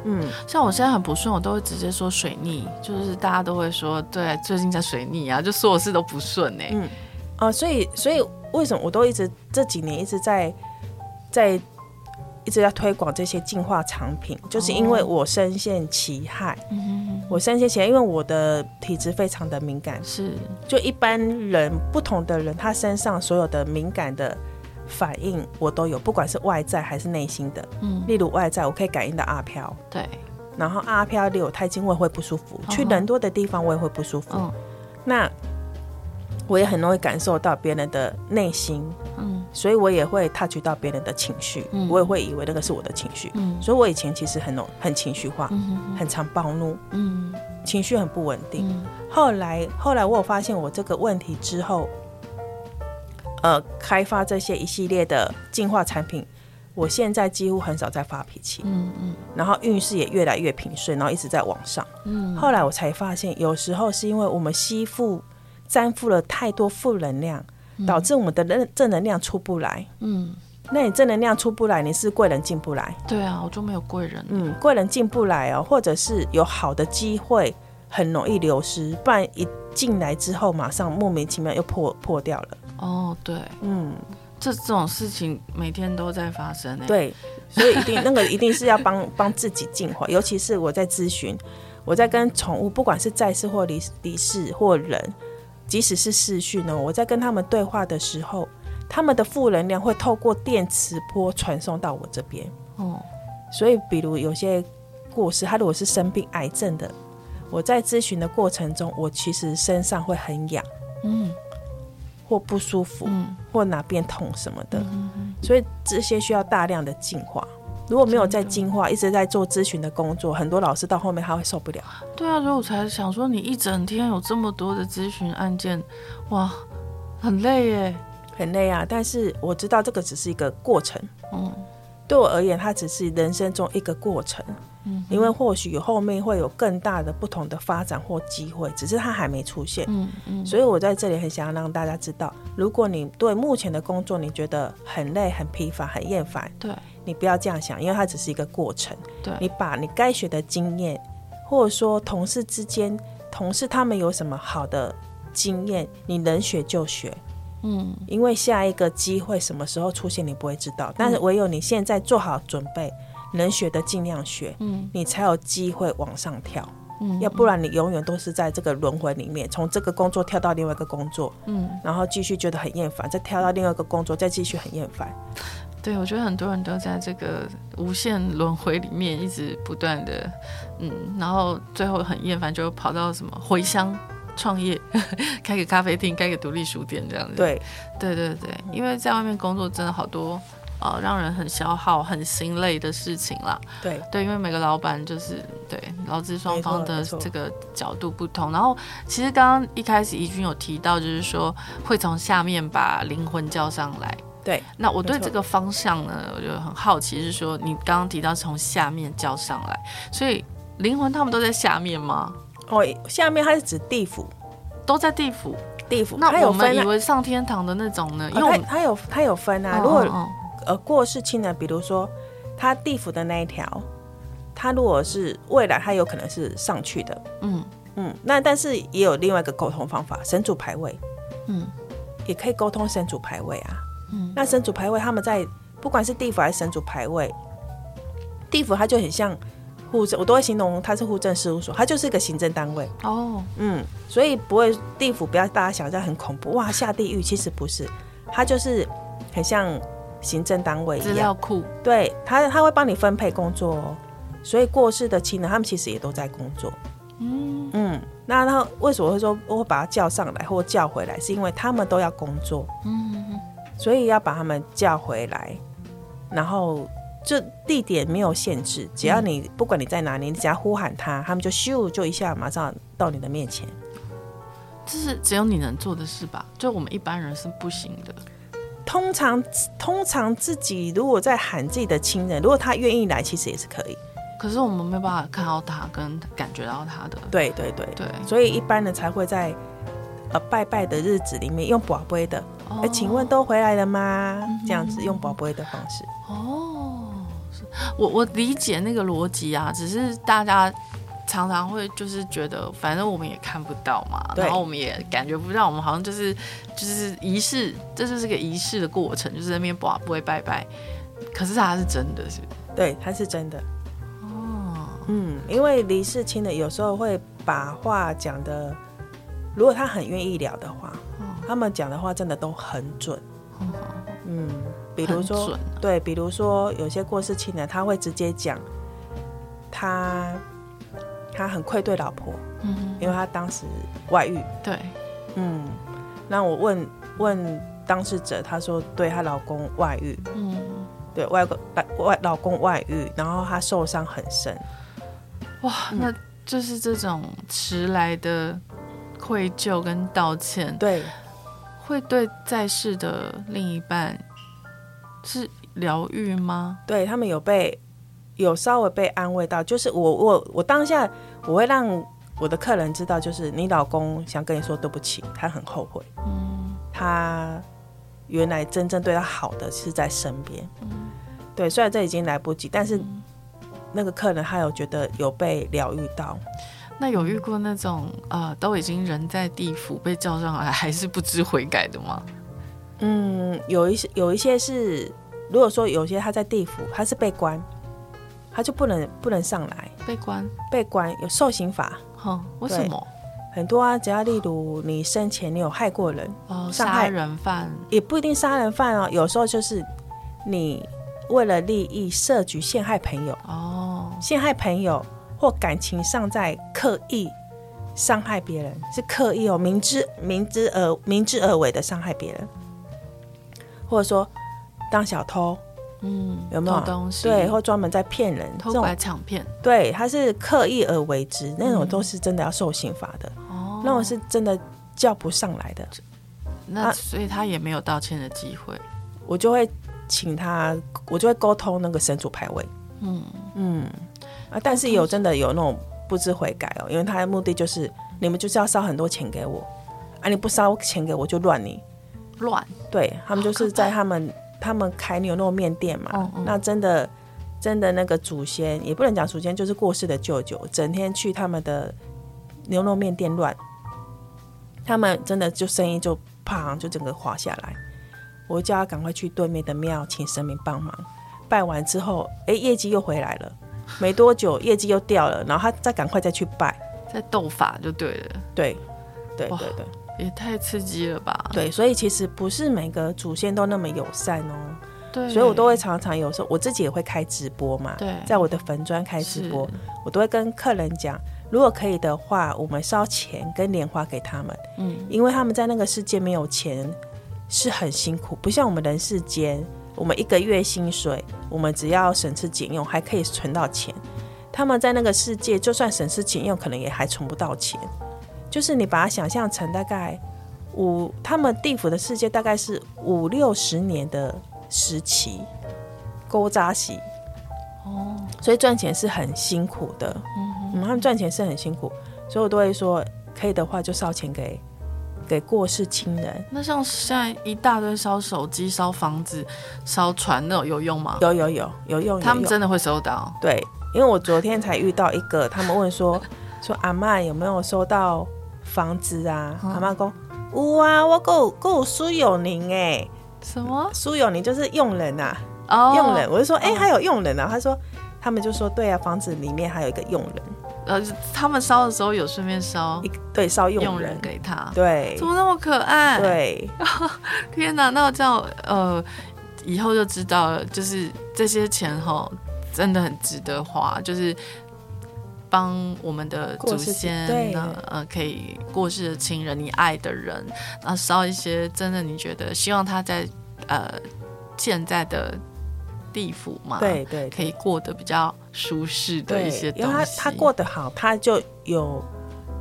嗯，像我现在很不顺，我都会直接说水逆，就是大家都会说，对，最近在水逆啊，就所有事都不顺呢。嗯，啊，所以所以为什么我都一直这几年一直在在。一直在推广这些净化产品，就是因为我深陷其害。哦、我深陷其害，因为我的体质非常的敏感。是，就一般人不同的人，他身上所有的敏感的反应，我都有，不管是外在还是内心的。嗯，例如外在，我可以感应到阿飘。对。然后阿飘离我太近，我也会不舒服。哦、去人多的地方，我也会不舒服。哦、那我也很容易感受到别人的内心。嗯。所以我也会 touch 到别人的情绪，嗯，我也会以为那个是我的情绪，嗯，所以我以前其实很很情绪化，嗯，很常暴怒，嗯，情绪很不稳定，嗯。后来后来我有发现我这个问题之后，呃，开发这些一系列的进化产品，我现在几乎很少在发脾气，嗯嗯，然后运势也越来越平顺，然后一直在往上，嗯。后来我才发现，有时候是因为我们吸附沾附了太多负能量。导致我们的正正能量出不来。嗯，那你正能量出不来，你是贵人进不来。对啊，我就没有贵人。嗯，贵人进不来哦，或者是有好的机会很容易流失，不然一进来之后马上莫名其妙又破破掉了。哦，对，嗯，这这种事情每天都在发生。对，所以一定那个一定是要帮 *laughs* 帮自己净化，尤其是我在咨询，我在跟宠物，不管是在世或离离世或人。即使是视讯呢，我在跟他们对话的时候，他们的负能量会透过电磁波传送到我这边。哦，所以比如有些过世，他如果是生病癌症的，我在咨询的过程中，我其实身上会很痒，嗯，或不舒服，嗯，或哪边痛什么的，嗯，所以这些需要大量的净化。如果没有在进化，一直在做咨询的工作，很多老师到后面他会受不了。对啊，所以我才想说，你一整天有这么多的咨询案件，哇，很累耶，很累啊。但是我知道这个只是一个过程，嗯，对我而言，它只是人生中一个过程。嗯，因为或许后面会有更大的不同的发展或机会，只是它还没出现。嗯嗯，所以我在这里很想要让大家知道，如果你对目前的工作你觉得很累、很疲乏、很厌烦，对。你不要这样想，因为它只是一个过程。对，你把你该学的经验，或者说同事之间，同事他们有什么好的经验，你能学就学。嗯，因为下一个机会什么时候出现，你不会知道。但是唯有你现在做好准备，能学的尽量学，嗯，你才有机会往上跳。嗯，要不然你永远都是在这个轮回里面，从这个工作跳到另外一个工作，嗯，然后继续觉得很厌烦，再跳到另外一个工作，再继续很厌烦。对，我觉得很多人都在这个无限轮回里面一直不断的，嗯，然后最后很厌烦，就跑到什么回乡创业，*laughs* 开个咖啡厅，开个独立书店这样子。对，对对对，因为在外面工作真的好多，呃，让人很消耗、很心累的事情啦。对对，因为每个老板就是对劳资双方的这个角度不同。然后其实刚刚一开始怡君有提到，就是说会从下面把灵魂叫上来。对，那我对这个方向呢，我就很好奇，是说你刚刚提到从下面叫上来，所以灵魂他们都在下面吗？哦，下面它是指地府，都在地府。地府，那我们以为上天堂的那种呢？因为它有它有分啊。如果呃过世亲人，比如说他地府的那一条，他如果是未来，他有可能是上去的。嗯嗯，那但是也有另外一个沟通方法，神主牌位，嗯，也可以沟通神主牌位啊。嗯、那神主牌位，他们在不管是地府还是神主牌位，地府它就很像户政，我都会形容它是户政事务所，它就是一个行政单位哦。嗯，所以不会地府不要大家想象很恐怖哇，下地狱，其实不是，它就是很像行政单位一样，资料库。对，他他会帮你分配工作哦，所以过世的亲人他们其实也都在工作。嗯嗯，那他为什么会说我会把他叫上来或叫回来，是因为他们都要工作。嗯。所以要把他们叫回来，然后这地点没有限制，只要你不管你在哪里，你只要呼喊他，他们就咻就一下马上到你的面前。这是只有你能做的事吧？就我们一般人是不行的。通常通常自己如果在喊自己的亲人，如果他愿意来，其实也是可以。可是我们没办法看到他跟感觉到他的。对对对对，所以一般人才会在呃拜拜的日子里面用宝贝的。哎、欸，请问都回来了吗？嗯、这样子用宝贝的方式。哦，我我理解那个逻辑啊，只是大家常常会就是觉得，反正我们也看不到嘛，然后我们也感觉不到，我们好像就是就是仪式，这就是个仪式的过程，就是那边不会拜拜。可是它是真的是，对，它是真的。哦，嗯，因为离世亲的有时候会把话讲的，如果他很愿意聊的话。他们讲的话真的都很准，嗯，比如说，啊、对，比如说有些过世亲人，他会直接讲，他他很愧对老婆，嗯，因为他当时外遇，对，嗯，那我问问当事者，他说对她老公外遇，嗯，对外公外老公外遇，然后他受伤很深，哇，那就是这种迟来的愧疚跟道歉，对。会对在世的另一半是疗愈吗？对，他们有被有稍微被安慰到，就是我我我当下我会让我的客人知道，就是你老公想跟你说对不起，他很后悔，嗯，他原来真正对他好的是在身边，嗯，对，虽然这已经来不及，但是那个客人他有觉得有被疗愈到。那有遇过那种呃，都已经人在地府被叫上来，还是不知悔改的吗？嗯，有一些有一些是，如果说有些他在地府，他是被关，他就不能不能上来。被关，被关有受刑法。哼，为什么？很多啊，只要例如你生前你有害过人，哦，杀人犯也不一定杀人犯哦，有时候就是你为了利益设局陷害朋友哦，陷害朋友或感情上在刻意伤害别人，是刻意哦，明知明知而明知而为的伤害别人，或者说当小偷。嗯，有没有东西？对，或专门在骗人，偷拐抢骗。对，他是刻意而为之，那种都是真的要受刑罚的。哦，那种是真的叫不上来的。那所以他也没有道歉的机会。我就会请他，我就会沟通那个神主牌位。嗯嗯啊，但是有真的有那种不知悔改哦，因为他的目的就是你们就是要烧很多钱给我啊，你不烧钱给我就乱你乱。对，他们就是在他们。他们开牛肉面店嘛，嗯嗯，那真的真的那个祖先也不能讲祖先，就是过世的舅舅，整天去他们的牛肉面店乱，他们真的就生意就啪就整个滑下来。我叫他赶快去对面的庙请神明帮忙，拜完之后，哎，业绩又回来了，没多久业绩又掉了，然后他再赶快再去拜，再斗法就对了，对，对对对。也太刺激了吧！对，所以其实不是每个祖先都那么友善哦。对，所以我都会常常有时候我自己也会开直播嘛。对，在我的坟砖开直播，我都会跟客人讲，如果可以的话，我们烧钱跟莲花给他们。嗯，因为他们在那个世界没有钱是很辛苦，不像我们人世间，我们一个月薪水，我们只要省吃俭用还可以存到钱。他们在那个世界，就算省吃俭用，可能也还存不到钱。就是你把它想象成大概五，他们地府的世界大概是五六十年的时期，勾扎西哦，所以赚钱是很辛苦的，嗯，嗯，他们赚钱是很辛苦，所以我都会说，可以的话就烧钱给给过世亲人。那像现在一大堆烧手机、烧房子、烧船那种有用吗？有有有有用，他们真的会收到？对，因为我昨天才遇到一个，他们问说说阿妈有没有收到？房子啊，阿妈讲有啊，我够够苏有宁哎，什么？苏有宁就是佣人啊，oh, 佣人，我就说哎、欸，还有佣人啊，他说他们就说对啊，房子里面还有一个佣人，呃，他们烧的时候有顺便烧，对，烧佣人。给他，对，怎么那么可爱？对，*laughs* 天哪，那我这样呃，以后就知道了，就是这些钱哈，真的很值得花，就是。帮我们的祖先呢，呃，可以过世的亲人，你爱的人，然后烧一些真的你觉得希望他在呃现在的地府嘛，对对，可以过得比较舒适的一些东西。因为他他过得好，他就有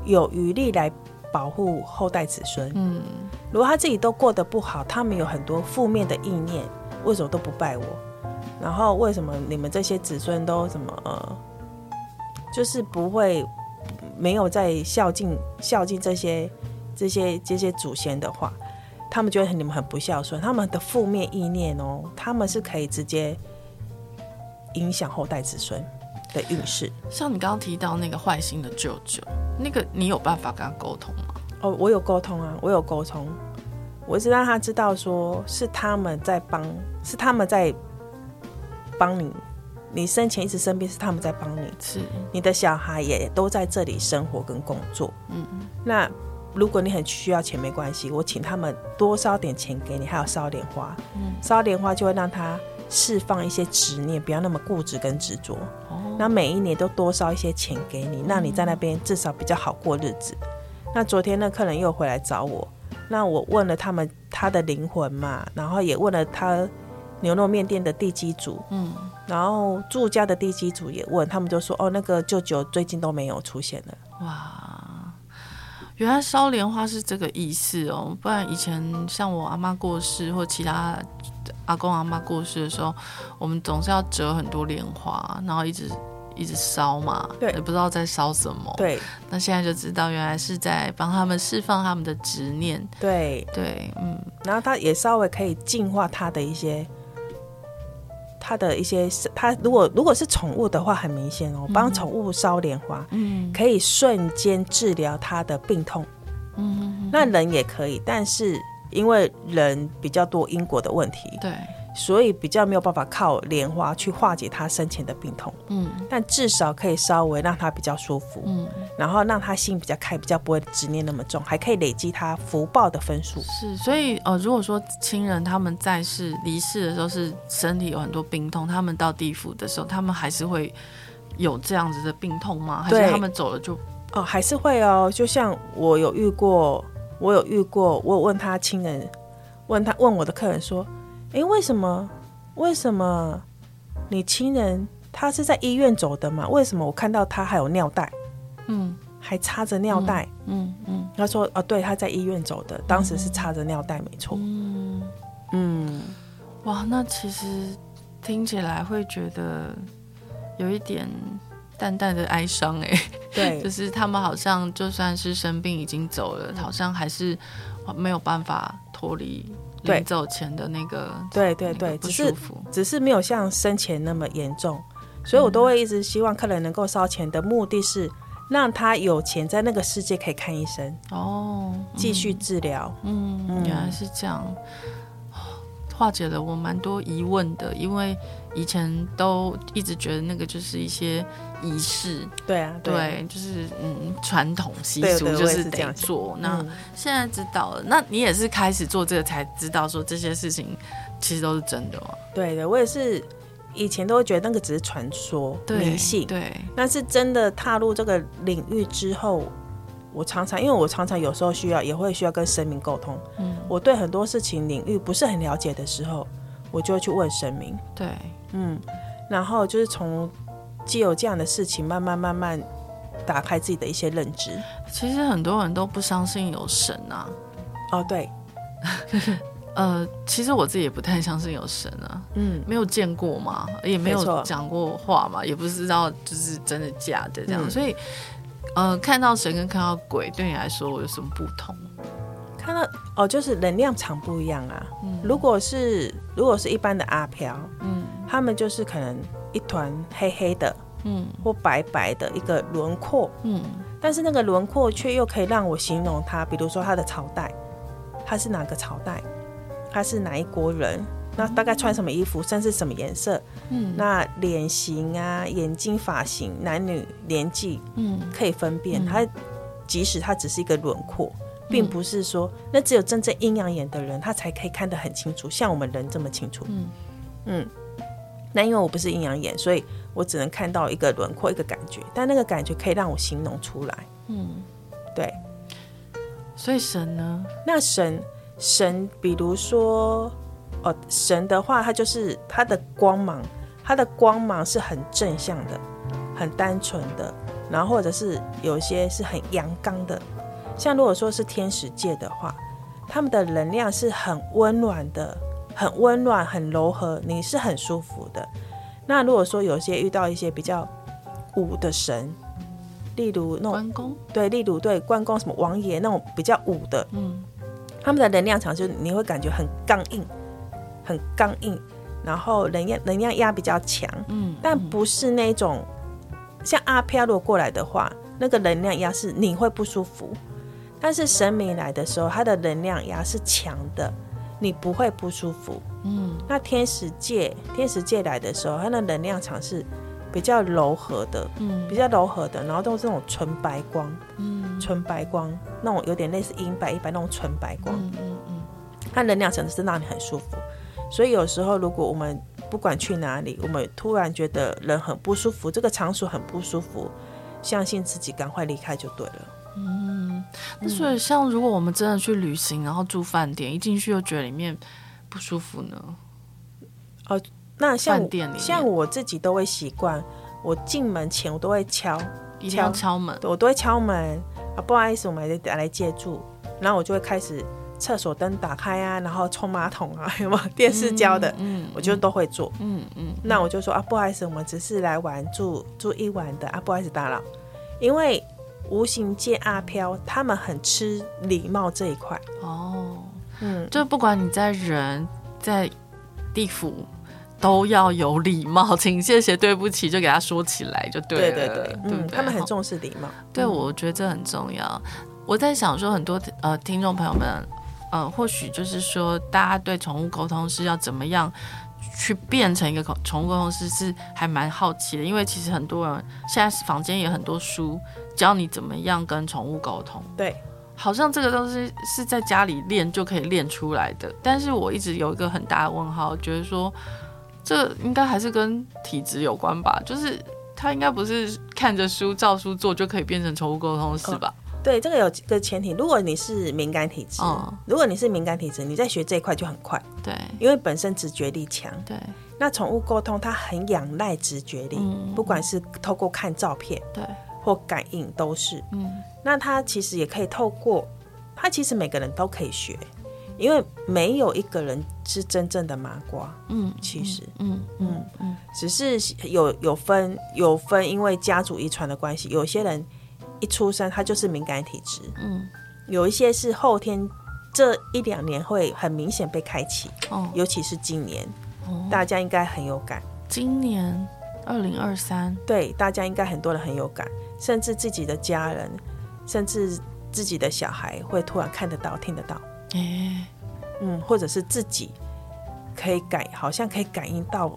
有余力来保护后代子孙。嗯，如果他自己都过得不好，他们有很多负面的意念，为什么都不拜我？然后为什么你们这些子孙都什么呃？就是不会没有在孝敬孝敬这些这些这些祖先的话，他们觉得你们很不孝顺，他们的负面意念哦，他们是可以直接影响后代子孙的运势。像你刚刚提到那个坏心的舅舅，那个你有办法跟他沟通吗？哦，我有沟通啊，我有沟通，我是让他知道说是他们在帮，是他们在帮你。你生前一直生病，是他们在帮你，是你的小孩也都在这里生活跟工作。嗯，那如果你很需要钱，没关系，我请他们多烧点钱给你，还有烧莲花。嗯，烧莲花就会让他释放一些执念，不要那么固执跟执着。哦，那每一年都多烧一些钱给你，让你在那边至少比较好过日子。嗯，那昨天那客人又回来找我，那我问了他们他的灵魂嘛，然后也问了他。牛肉面店的地基主，嗯，然后住家的地基主也问，他们就说：“哦，那个舅舅最近都没有出现了。”哇，原来烧莲花是这个意思哦！不然以前像我阿妈过世或其他阿公阿妈过世的时候，我们总是要折很多莲花，然后一直一直烧嘛，对，也不知道在烧什么。对，那现在就知道原来是在帮他们释放他们的执念。对对，嗯，然后他也稍微可以净化他的一些。他的一些，它如果如果是宠物的话，很明显哦，帮宠物烧莲花，嗯，可以瞬间治疗它的病痛，嗯，那人也可以，但是因为人比较多因果的问题，对，所以比较没有办法靠莲花去化解他生前的病痛。嗯，但至少可以稍微让他比较舒服。嗯，然后让他心比较开，比较不会执念那么重，还可以累积他福报的分数。是，所以呃，如果说亲人他们在世离世的时候是身体有很多病痛，他们到地府的时候，他们还是会有这样子的病痛吗？还是他们走了就哦，还是会哦。就像我有遇过，我有遇过，我有问他亲人，问他问我的客人说。哎，为什么？为什么你亲人他是在医院走的嘛？为什么我看到他还有尿袋？嗯，还插着尿袋。嗯嗯，他说哦，对，他在医院走的，当时是插着尿袋，没错。嗯嗯，哇，那其实听起来会觉得有一点淡淡的哀伤哎。对，*laughs* 就是他们好像就算是生病已经走了，好像还是没有办法脱离。临走前的那个，对对对，只是只是没有像生前那么严重，所以我都会一直希望客人能够烧钱的目的是让他有钱在那个世界可以看医生哦，继续治疗。嗯，嗯，原来是这样。化解了我蛮多疑问的，因为以前都一直觉得那个就是一些仪式，对啊，对，对就是嗯传统习俗就是得做。那现在知道了，那你也是开始做这个才知道说这些事情其实都是真的吗？对的，我也是以前都会觉得那个只是传说、迷信，对，但是真的踏入这个领域之后。我常常，因为我常常有时候需要，也会需要跟神明沟通。嗯，我对很多事情领域不是很了解的时候，我就会去问神明。对，嗯，然后就是从既有这样的事情，慢慢慢慢打开自己的一些认知。其实很多人都不相信有神啊。哦，对，*laughs* 呃，其实我自己也不太相信有神啊。嗯，没有见过嘛，也没有讲过话嘛，也不知道就是真的假的这样，嗯、所以。呃，看到神跟看到鬼，对你来说有什么不同？看到哦，就是能量场不一样啊。嗯，如果是如果是一般的阿飘，嗯，他们就是可能一团黑黑的，嗯，或白白的一个轮廓，嗯，但是那个轮廓却又可以让我形容他，比如说他的朝代，他是哪个朝代，他是哪一国人。那大概穿什么衣服，甚至什么颜色？嗯，那脸型啊、眼睛、发型、男女年纪，嗯，可以分辨。它即使它只是一个轮廓，并不是说那只有真正阴阳眼的人，他才可以看得很清楚，像我们人这么清楚。嗯嗯。那因为我不是阴阳眼，所以我只能看到一个轮廓、一个感觉，但那个感觉可以让我形容出来。嗯，对。所以神呢？那神神，比如说。哦，神的话，它就是它的光芒，它的光芒是很正向的，很单纯的，然后或者是有些是很阳刚的。像如果说是天使界的话，他们的能量是很温暖的，很温暖，很柔和，你是很舒服的。那如果说有些遇到一些比较武的神，例如那种关公，对，例如对关公什么王爷那种比较武的，嗯，他们的能量场就你会感觉很刚硬。很刚硬，然后能量能量压比较强，嗯，但不是那种像阿飘如果过来的话，那个能量压是你会不舒服，但是神明来的时候，他的能量压是强的，你不会不舒服，嗯，那天使界天使界来的时候，它的能量场是比较柔和的，嗯，比较柔和的，然后都是那种纯白光，嗯，纯白光那种有点类似银白一白那种纯白光，嗯嗯嗯，它能量场是让你很舒服。所以有时候，如果我们不管去哪里，我们突然觉得人很不舒服，这个场所很不舒服，相信自己赶快离开就对了。嗯，那所以像如果我们真的去旅行，然后住饭店，一进去又觉得里面不舒服呢？哦，那像饭店里，像我自己都会习惯，我进门前我都会敲，一定要敲门，我都会敲门啊，不好意思，我们来来借住，然后我就会开始。厕所灯打开啊，然后冲马桶啊，*laughs* 有没有电视教的？嗯，我就都会做。嗯嗯，嗯，那我就说啊，不好意思，我们只是来玩住住一晚的啊，不好意思打扰。因为无形界阿飘他们很吃礼貌这一块。哦，嗯，就不管你在人在地府都要有礼貌，请谢谢对不起就给他说起来就对了。对对对，嗯，他们很重视礼貌。对，我觉得这很重要。我在想说，很多呃听众朋友们。呃，或许就是说，大家对宠物沟通是要怎么样去变成一个宠物沟通师是还蛮好奇的，因为其实很多人现在房间也很多书教你怎么样跟宠物沟通。对，好像这个东西是在家里练就可以练出来的，但是我一直有一个很大的问号，觉得说这应该还是跟体质有关吧，就是。他应该不是看着书照书做就可以变成宠物沟通是吧？哦，对，这个有个前提，如果你是敏感体质，哦，如果你是敏感体质，你在学这一块就很快。对，因为本身直觉力强。对，那宠物沟通它很仰赖直觉力，嗯，不管是透过看照片，对，或感应都是。嗯，那他其实也可以透过，他其实每个人都可以学。因为没有一个人是真正的麻瓜，嗯，其实，嗯嗯。嗯，只是有有分有分，因为家族遗传的关系，有些人一出生他就是敏感体质，嗯，有一些是后天这一两年会很明显被开启，哦，尤其是今年，哦，大家应该很有感。今年二零二三，对，大家应该很多人很有感，甚至自己的家人，甚至自己的小孩会突然看得到、听得到。哎、欸，嗯，或者是自己可以感，好像可以感应到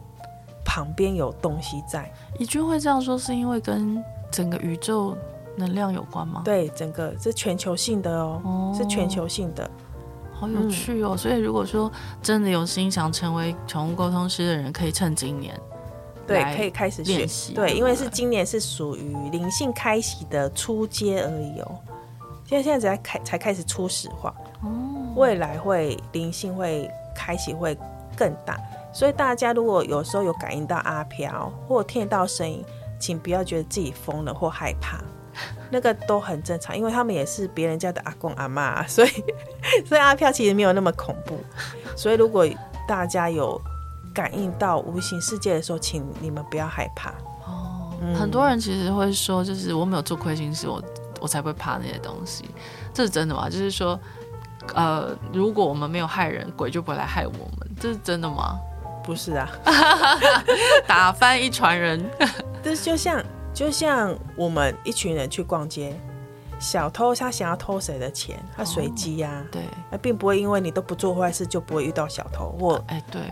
旁边有东西在。怡君会这样说，是因为跟整个宇宙能量有关吗？对，整个是全球性的哦，哦是全球性的，好有趣哦。嗯、所以如果说真的有心想成为宠物沟通师的人，可以趁今年，对，可以开始学习。对，因为是今年是属于灵性开启的初阶而已哦。现在现在才开才开始初始化。哦未来会灵性会开启会更大，所以大家如果有时候有感应到阿飘或听到声音，请不要觉得自己疯了或害怕，*laughs* 那个都很正常，因为他们也是别人家的阿公阿妈，所以 *laughs* 所以阿飘其实没有那么恐怖。所以如果大家有感应到无形世界的时候，请你们不要害怕。哦，嗯、很多人其实会说，就是我没有做亏心事，我我才不会怕那些东西，这是真的吗？就是说。呃，如果我们没有害人，鬼就不会来害我们，这是真的吗？不是啊，*laughs* 打翻一船人。*laughs* 这就像就像我们一群人去逛街，小偷他想要偷谁的钱，他随机呀，对，那并不会因为你都不做坏事就不会遇到小偷或哎对，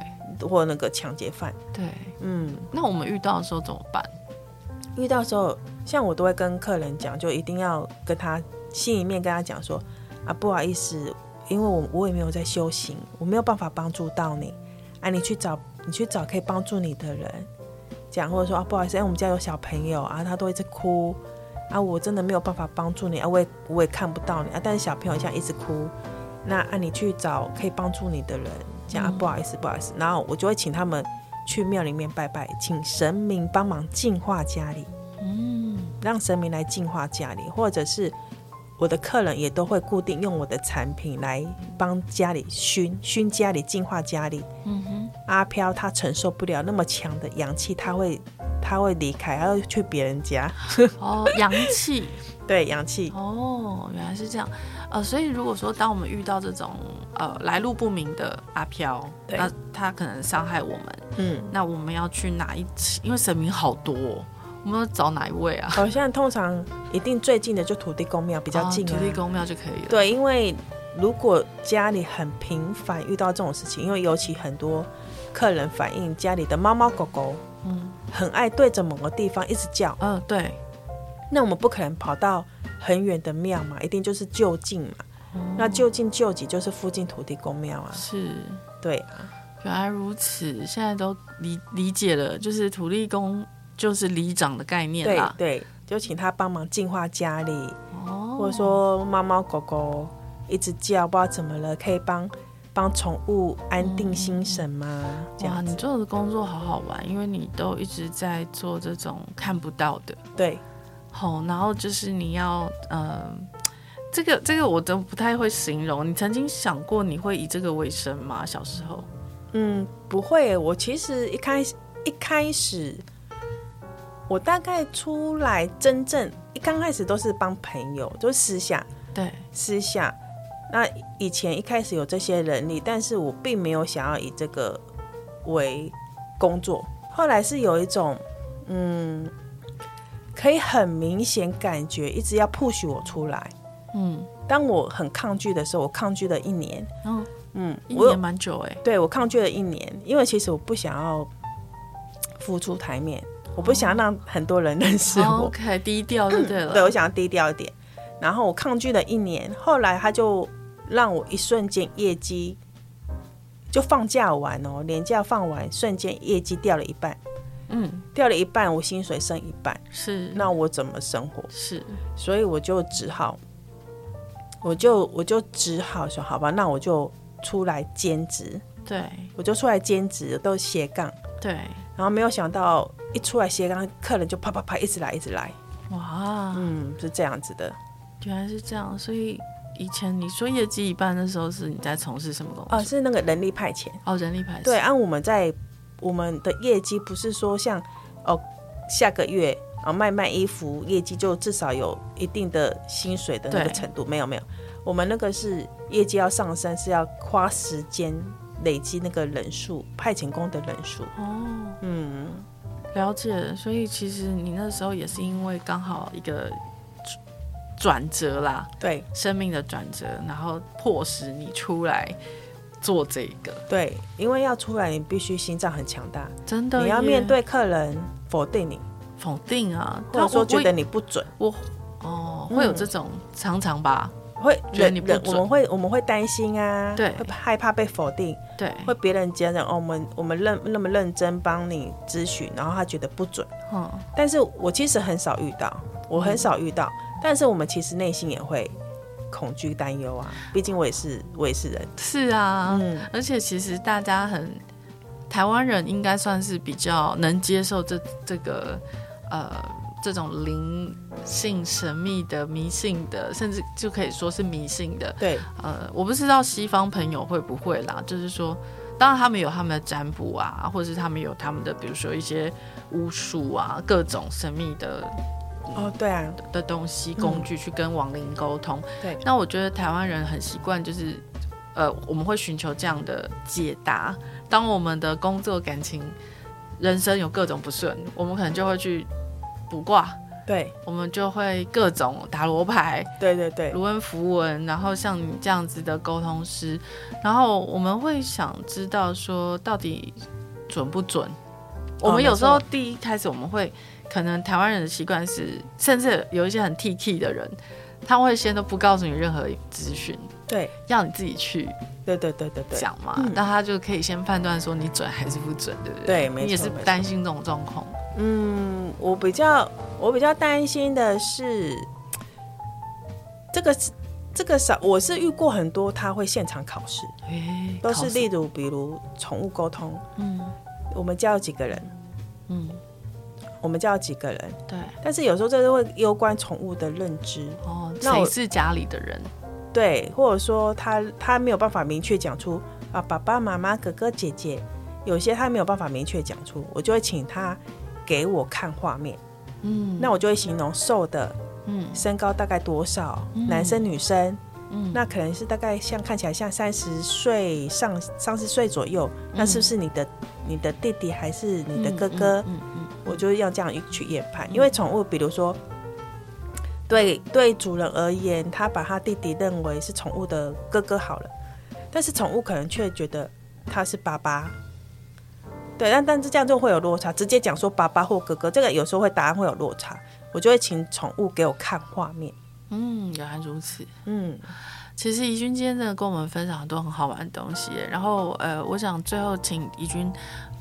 或那个抢劫犯。对，嗯，那我们遇到的时候怎么办？遇到的时候，像我都会跟客人讲，就一定要跟他心里面跟他讲说啊，不好意思。因为我我也没有在修行，我没有办法帮助到你，啊，你去找你去找可以帮助你的人，讲或者说啊，不好意思，因为我们家有小朋友啊，他都一直哭，啊，我真的没有办法帮助你啊，我也我也看不到你啊，但是小朋友这样一直哭，那啊，你去找可以帮助你的人，讲啊，不好意思，不好意思，然后我就会请他们去庙里面拜拜，请神明帮忙净化家里，嗯，让神明来净化家里，或者是。我的客人也都会固定用我的产品来帮家里熏熏家里净化家里。嗯哼，阿飘他承受不了那么强的阳气，他会他会离开，他会去别人家。*laughs* 哦，阳气，对，阳气。哦，原来是这样。呃，所以如果说当我们遇到这种呃来路不明的阿飘，那他可能伤害我们，嗯，那我们要去哪一次？因为神明好多哦。我们要找哪一位啊？*laughs* 好像通常一定最近的就土地公庙比较近，啊，土地公庙就可以了。对，因为如果家里很频繁遇到这种事情，因为尤其很多客人反映家里的猫猫狗狗，嗯，很爱对着某个地方一直叫。嗯，对。那我们不可能跑到很远的庙嘛，一定就是就近嘛。嗯，那就近救急就是附近土地公庙啊。是，对啊。原来如此，现在都理理解了，就是土地公。就是里长的概念啦，对对，就请他帮忙净化家里，哦，或者说猫猫狗狗一直叫，不知道怎么了，可以帮帮宠物安定心神吗？嗯、这样，你做的工作好好玩，因为你都一直在做这种看不到的，对，好，然后就是你要，嗯、呃，这个这个我都不太会形容。你曾经想过你会以这个为生吗？小时候，嗯，不会。我其实一开始一开始。我大概出来真正一刚开始都是帮朋友，就私下，对，私下。那以前一开始有这些能力，但是我并没有想要以这个为工作。后来是有一种，嗯，可以很明显感觉一直要 push 我出来，嗯，当我很抗拒的时候，我抗拒了一年。嗯嗯，一年蛮久哎。对，我抗拒了一年，因为其实我不想要浮出台面，我不想要让很多人认识我。哦、OK，低调就对了。对，我想要低调一点。然后我抗拒了一年，后来他就让我一瞬间业绩就放假完哦，年假放完，瞬间业绩掉了一半。嗯，掉了一半，我薪水剩一半，是，那我怎么生活？是，所以我就只好，我就我就只好说，好吧，那我就出来兼职。对，我就出来兼职，都斜杠。对，然后没有想到一出来斜杠，客人就啪啪啪一直来，一直来。哇，嗯，是这样子的。原来是这样，所以以前你说业绩一半的时候，是你在从事什么工作？哦，是那个人力派遣。哦，人力派遣。对，按我们在。我们的业绩不是说像哦，下个月啊卖卖衣服业绩就至少有一定的薪水的那个程度，没有没有，我们那个是业绩要上升，是要花时间累积那个人数，派遣工的人数。哦，嗯，了解。所以其实你那时候也是因为刚好一个转折啦，对，生命的转折，然后迫使你出来。做这个对，因为要出来，你必须心脏很强大，真的。你要面对客人否定你，否定啊，或者说觉得你不准。我哦，会有这种常常吧，会觉得你不准。我们会我们会担心啊，对，会害怕被否定，对，会别人觉得哦，我们我们认那么认真帮你咨询，然后他觉得不准。嗯，但是我其实很少遇到，我很少遇到，但是我们其实内心也会。恐惧、担忧啊！毕竟我也是，我也是人。是啊，嗯，而且其实大家很，台湾人应该算是比较能接受这这个呃这种灵性神秘的、迷信的，甚至就可以说是迷信的。对，呃，我不知道西方朋友会不会啦，就是说，当然他们有他们的占卜啊，或者是他们有他们的，比如说一些巫术啊，各种神秘的。哦，对啊，的东西工具去跟亡灵沟通。对，那我觉得台湾人很习惯，就是呃，我们会寻求这样的解答。当我们的工作、感情、人生有各种不顺，我们可能就会去卜卦。对，我们就会各种打罗牌。对对对，卢恩符文，然后像你这样子的沟通师，然后我们会想知道说到底准不准？哦，我们有时候第一开始我们会。可能台湾人的习惯是，甚至有一些很 T K 的人，他会先都不告诉你任何资讯，对，要你自己去，对对对对对，讲嘛，那他就可以先判断说你准还是不准，对不对？对，没错。你也是担心这种状况？嗯，我比较我比较担心的是，这个这个少，我是遇过很多他会现场考试，欸，都是例如比如宠物沟通，嗯，我们教几个人，嗯。我们叫几个人，对，但是有时候这是会攸关宠物的认知哦。那我是家里的人，对，或者说他他没有办法明确讲出啊，爸爸妈妈、哥哥姐姐，有些他没有办法明确讲出，我就会请他给我看画面，嗯，那我就会形容瘦的，嗯，身高大概多少，嗯、男生女生，嗯，那可能是大概像看起来像三十岁上三十岁左右，嗯，那是不是你的你的弟弟还是你的哥哥？嗯。我就要这样去研判，因为宠物，比如说，对对主人而言，他把他弟弟认为是宠物的哥哥好了，但是宠物可能却觉得他是爸爸。对，但但是这样就会有落差，直接讲说爸爸或哥哥，这个有时候会答案会有落差，我就会请宠物给我看画面。嗯，原来如此。嗯，其实怡君今天真的跟我们分享很多很好玩的东西，然后呃，我想最后请怡君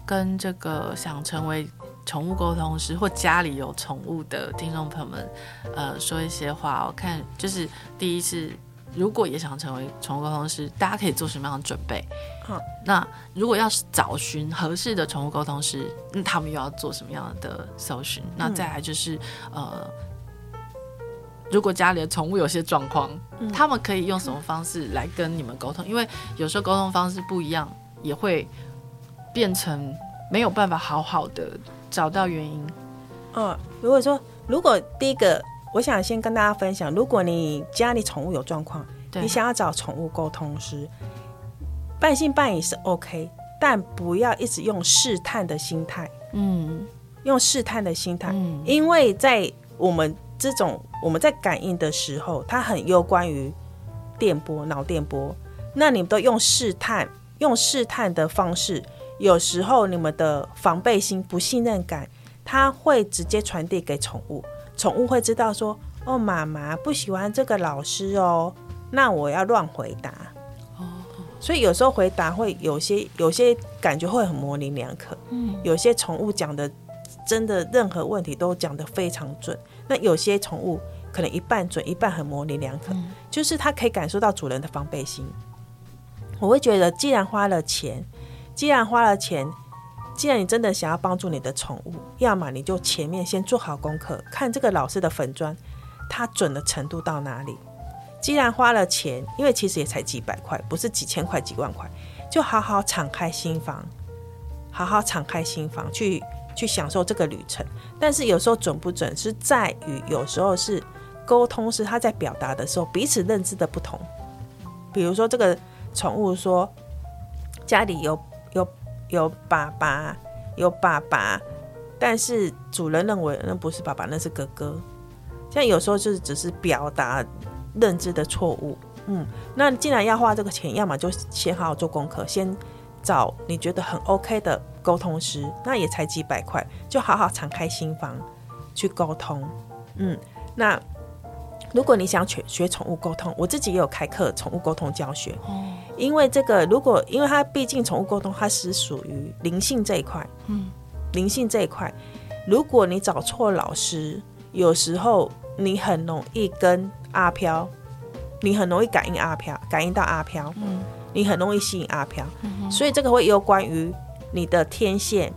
跟这个想成为。宠物沟通师或家里有宠物的听众朋友们，呃，说一些话。我看就是第一次，如果也想成为宠物沟通师，大家可以做什么样的准备？嗯，那如果要找寻合适的宠物沟通师，那他们又要做什么样的搜寻？那再来就是，呃，如果家里的宠物有些状况，他们可以用什么方式来跟你们沟通？因为有时候沟通方式不一样，也会变成没有办法好好的。找到原因，哦，如果说，如果第一个，我想先跟大家分享，如果你家里宠物有状况，你想要找宠物沟通师，半信半疑是 OK，但不要一直用试探的心态，嗯，用试探的心态，嗯，因为在我们这种我们在感应的时候，它很攸关于电波、脑电波，那你们都用试探、用试探的方式，有时候你们的防备心、不信任感，它会直接传递给宠物，宠物会知道说，哦，妈妈不喜欢这个老师哦，那我要乱回答。所以有时候回答会有些有些感觉会很模棱两可，嗯，有些宠物讲的真的任何问题都讲得非常准，那有些宠物可能一半准一半很模棱两可，就是它可以感受到主人的防备心。我会觉得，既然花了钱，既然花了钱，既然你真的想要帮助你的宠物，要么你就前面先做好功课，看这个老师的粉砖，它准的程度到哪里。既然花了钱，因为其实也才几百块，不是几千块、几万块，就好好敞开心房，好好敞开心房去去享受这个旅程。但是有时候准不准，是在于有时候是沟通是他在表达的时候彼此认知的不同。比如说这个宠物说家里有有爸爸有爸爸，但是主人认为那不是爸爸，那是哥哥。像有时候就是只是表达。认知的错误，嗯，那既然要花这个钱，要么就先好好做功课，先找你觉得很 OK 的沟通师，那也才几百块，就好好敞开心房去沟通，嗯，那如果你想学学宠物沟通，我自己也有开课宠物沟通教学，哦，因为这个如果因为它毕竟宠物沟通它是属于灵性这一块，嗯，灵性这一块，如果你找错老师，有时候你很容易跟阿飘，你很容易感应阿飘，感应到阿飘，嗯，你很容易吸引阿飘，嗯，所以这个会有关于你的天线，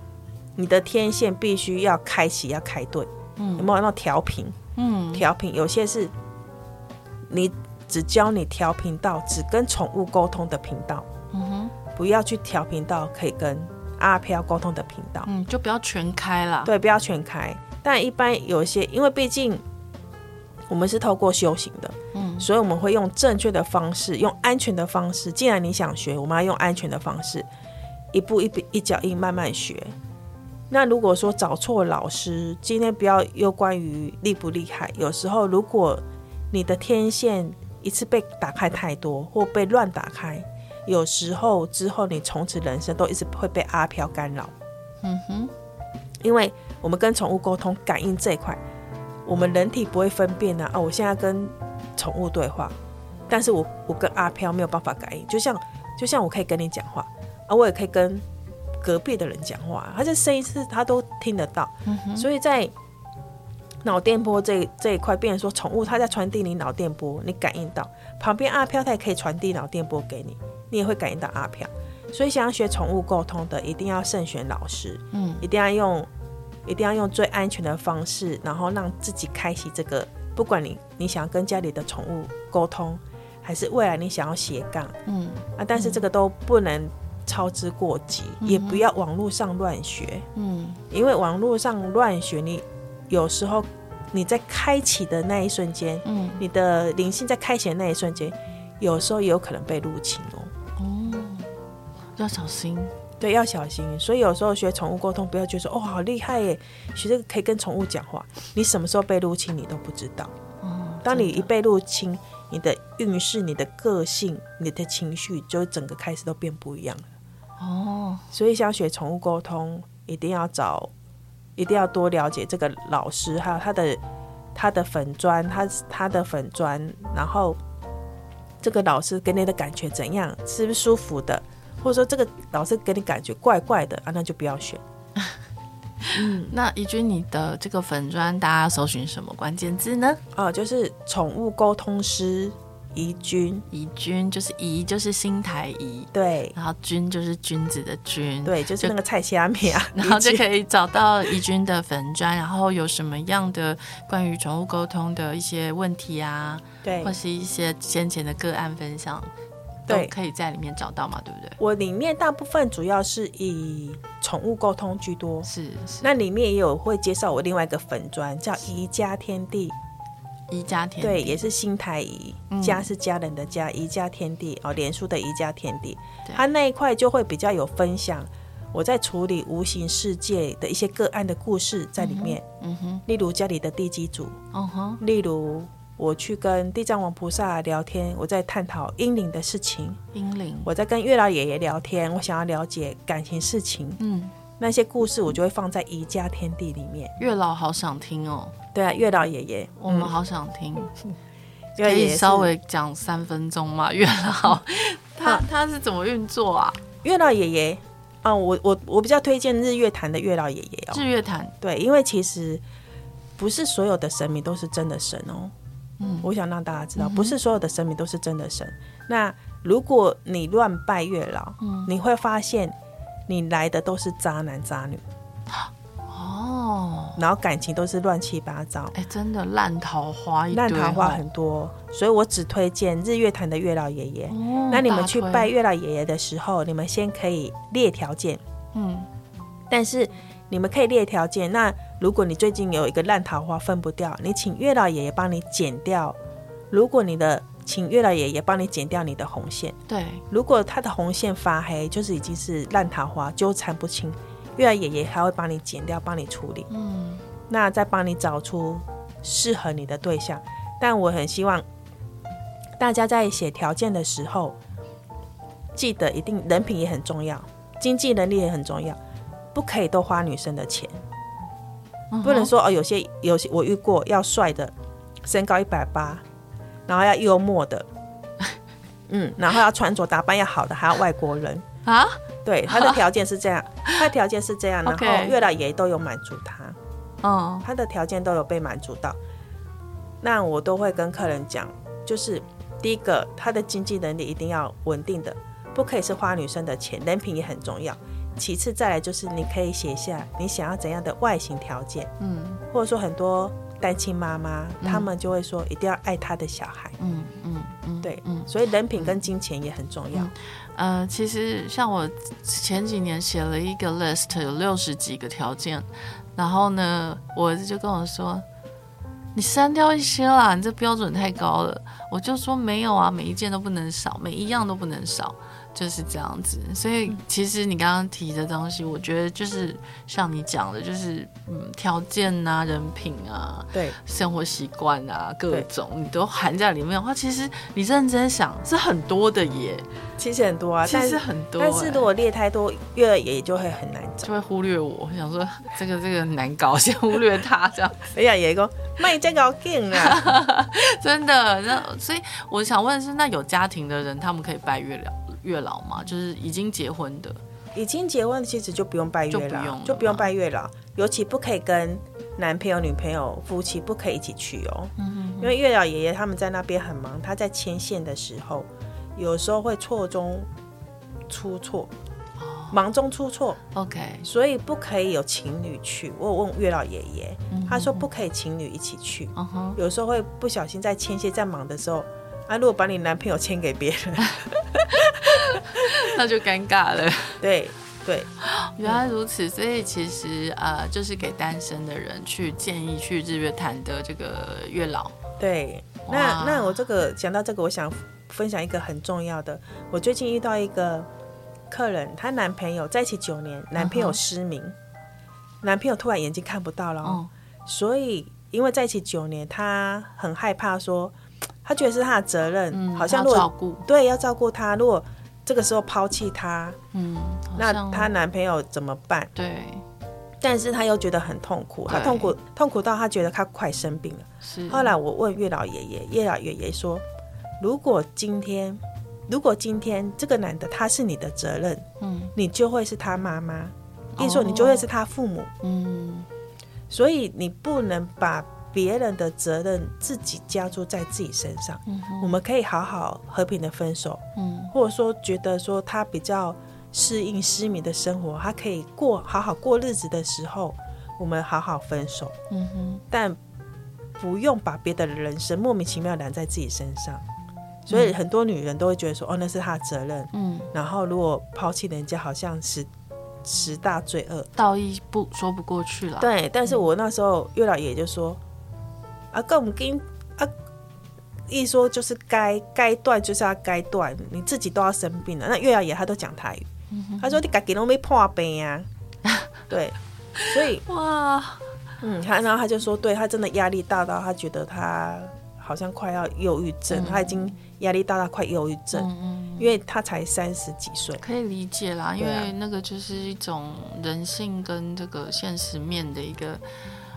你的天线必须要开启，要开对，嗯，有没有那调频？嗯，调频有些是，你只教你调频道只跟宠物沟通的频道，嗯哼，不要去调频道可以跟阿飘沟通的频道，嗯，就不要全开了，对，不要全开，但一般有一些，因为毕竟。我们是透过修行的，嗯，所以我们会用正确的方式，用安全的方式。既然你想学，我们要用安全的方式，一步一步一脚印慢慢学。那如果说找错老师，今天不要又关于厉不厉害。有时候如果你的天线一次被打开太多，或被乱打开，有时候之后你从此人生都一直会被阿飘干扰。嗯哼，因为我们跟宠物沟通感应这一块。我们人体不会分辨啊！哦，我现在跟宠物对话，但是我我跟阿飘没有办法感应，就像就像我可以跟你讲话，啊，我也可以跟隔壁的人讲话，他这声音是他都听得到。嗯哼、所以在脑电波这这一块，变成说宠物它在传递你脑电波，你感应到旁边阿飘，它也可以传递脑电波给你，你也会感应到阿飘。所以想要学宠物沟通的，一定要慎选老师，嗯，一定要用。一定要用最安全的方式，然后让自己开启这个。不管你你想要跟家里的宠物沟通，还是未来你想要斜杠，嗯啊，但是这个都不能操之过急，嗯，也不要网络上乱学，嗯，因为网络上乱学，你有时候你在开启的那一瞬间，嗯，你的灵性在开启的那一瞬间，有时候也有可能被入侵哦，哦，要小心。对，要小心。所以有时候学宠物沟通，不要觉得说哦，好厉害耶，学这个可以跟宠物讲话。你什么时候被入侵，你都不知道。哦，当你一被入侵，你的运势、你的个性、你的情绪，就整个开始都变不一样了。哦，所以想学宠物沟通，一定要找，一定要多了解这个老师，还有他的他的粉砖，他他的粉砖，然后这个老师给你的感觉怎样，是不是舒服的？或者说这个老师给你感觉怪怪的啊，那就不要选。嗯，*laughs* 那怡君，你的这个粉砖，大家搜寻什么关键字呢？哦，就是宠物沟通师怡君，怡君就是怡，就是新台怡，对，然后君就是君子的君，对，就是那个菜虾米啊，*laughs* 然后就可以找到怡君的粉砖，然后有什么样的关于宠物沟通的一些问题啊，对，或是一些先前的个案分享。都，可以在里面找到嘛，对不对？我里面大部分主要是以宠物沟通居多，是是。那里面也有会介绍我另外一个粉砖，叫宜家天地，宜家天地，对，也是新台宜，家是家人的家，宜家天地哦，连书的宜家天地，它那一块就会比较有分享我在处理无形世界的一些个案的故事在里面，嗯哼，例如家里的地基主，嗯哼，例如我去跟地藏王菩萨聊天，我在探讨阴灵的事情。阴灵，我在跟月老爷爷聊天，我想要了解感情事情。嗯，那些故事我就会放在宜家天地里面。月老好想听哦。对啊，月老爷爷，我们好想听。嗯、*laughs* 可以稍微讲三分钟吗？月老，他他是怎么运作啊？月老爷爷啊，我我我比较推荐日月潭的月老爷爷哦。日月潭，对，因为其实不是所有的神明都是真的神哦。嗯，我想让大家知道，不是所有的神明都是真的神。嗯、那如果你乱拜月老，嗯，你会发现你来的都是渣男渣女。哦，然后感情都是乱七八糟。哎，真的烂桃花，烂桃花很多。所以我只推荐日月潭的月老爷爷。哦，那你们去拜月老爷爷的时候，你们先可以列条件。嗯，但是你们可以列条件。那如果你最近有一个烂桃花分不掉，你请月老爷爷帮你剪掉。如果你的请月老爷爷帮你剪掉你的红线，对。如果他的红线发黑，就是已经是烂桃花，纠缠不清。月老爷爷还会帮你剪掉，帮你处理。嗯。那再帮你找出适合你的对象。但我很希望大家在写条件的时候，记得一定人品也很重要，经济能力也很重要，不可以都花女生的钱。不能说哦，有些有些我遇过要帅的，身高一百八，然后要幽默的，*laughs* 嗯，然后要穿着打扮要好的，还要外国人。啊？对，他的条件是这样，*laughs* 他的条件是这样，然后月老爷都有满足他，哦，他的条件都有被满足到。那我都会跟客人讲，就是第一个，他的经济能力一定要稳定的，不可以是花女生的钱，人品也很重要。其次再来就是你可以写下你想要怎样的外形条件，嗯，或者说很多单亲妈妈，他们就会说一定要爱他的小孩，嗯嗯嗯，对，嗯，所以人品跟金钱也很重要。呃，其实像我前几年写了一个 list，有六十几个条件，然后呢，我儿子就跟我说，你删掉一些啦，你这标准太高了。我就说没有啊，每一件都不能少，每一样都不能少。就是这样子，所以其实你刚刚提的东西，我觉得就是像你讲的，就是嗯，条件啊、人品啊、对，生活习惯啊，各种你都含在里面的话，其实你认真想是很多的耶，其实很多啊，其实很多，但是如果列太多，月老爷爷就会很难找，就会忽略我。想说这个这个难搞，先忽略他这样。*laughs* 哎呀，爷爷说卖这个劲啊，*laughs* 真的。那所以我想问的是，那有家庭的人，他们可以拜月老？月老嘛，就是已经结婚的，已经结婚的妻子就不用拜月老，就不用，拜月老，尤其不可以跟男朋友、女朋友、夫妻不可以一起去哦。嗯哼哼，因为月老爷爷他们在那边很忙，他在牵线的时候，有时候会错中出错，哦，忙中出错。OK，所以不可以有情侣去。我有问月老爷爷，他说不可以情侣一起去。有时候会不小心在牵线在忙的时候。啊！如果把你男朋友牵给别人，*laughs* 那就尴尬了。对 *laughs* 对，原来如此。所以其实呃，就是给单身的人去建议去日月潭的这个月老。对，那那我这个讲到这个，我想分享一个很重要的。我最近遇到一个客人，她男朋友在一起九年，男朋友失明，嗯、男朋友突然眼睛看不到了，嗯、所以因为在一起九年，她很害怕说。他觉得是他的责任，嗯、好像如果照顾，对，要照顾他。如果这个时候抛弃他，嗯，那她男朋友怎么办？对，但是她又觉得很痛苦，她痛苦痛苦到她觉得她快生病了。是。后来我问月老爷爷，月老爷爷说：“如果今天，如果今天这个男的他是你的责任，嗯，你就会是他妈妈，意思说你就会是他父母，嗯，所以你不能把。”别人的责任自己加注在自己身上，嗯、我们可以好好和平的分手，嗯，或者说觉得说他比较适应失明的生活，他可以过好好过日子的时候，我们好好分手，嗯哼，但不用把别的人生莫名其妙揽在自己身上，所以很多女人都会觉得说，哦，那是他的责任，嗯，然后如果抛弃人家，好像是十大罪恶，道义不说不过去了，对，但是我那时候月老爷就说。啊，跟我们跟啊，一说就是该该断就是要该断，你自己都要生病了。那月老爷他都讲台语，嗯、他说你自己都没破病啊，*laughs* 对，所以哇，嗯，他然后他就说，对他真的压力大到他觉得他好像快要忧郁症，嗯、他已经压力大到快忧郁症，因为他才三十几岁，可以理解啦，因为那个就是一种人性跟这个现实面的一个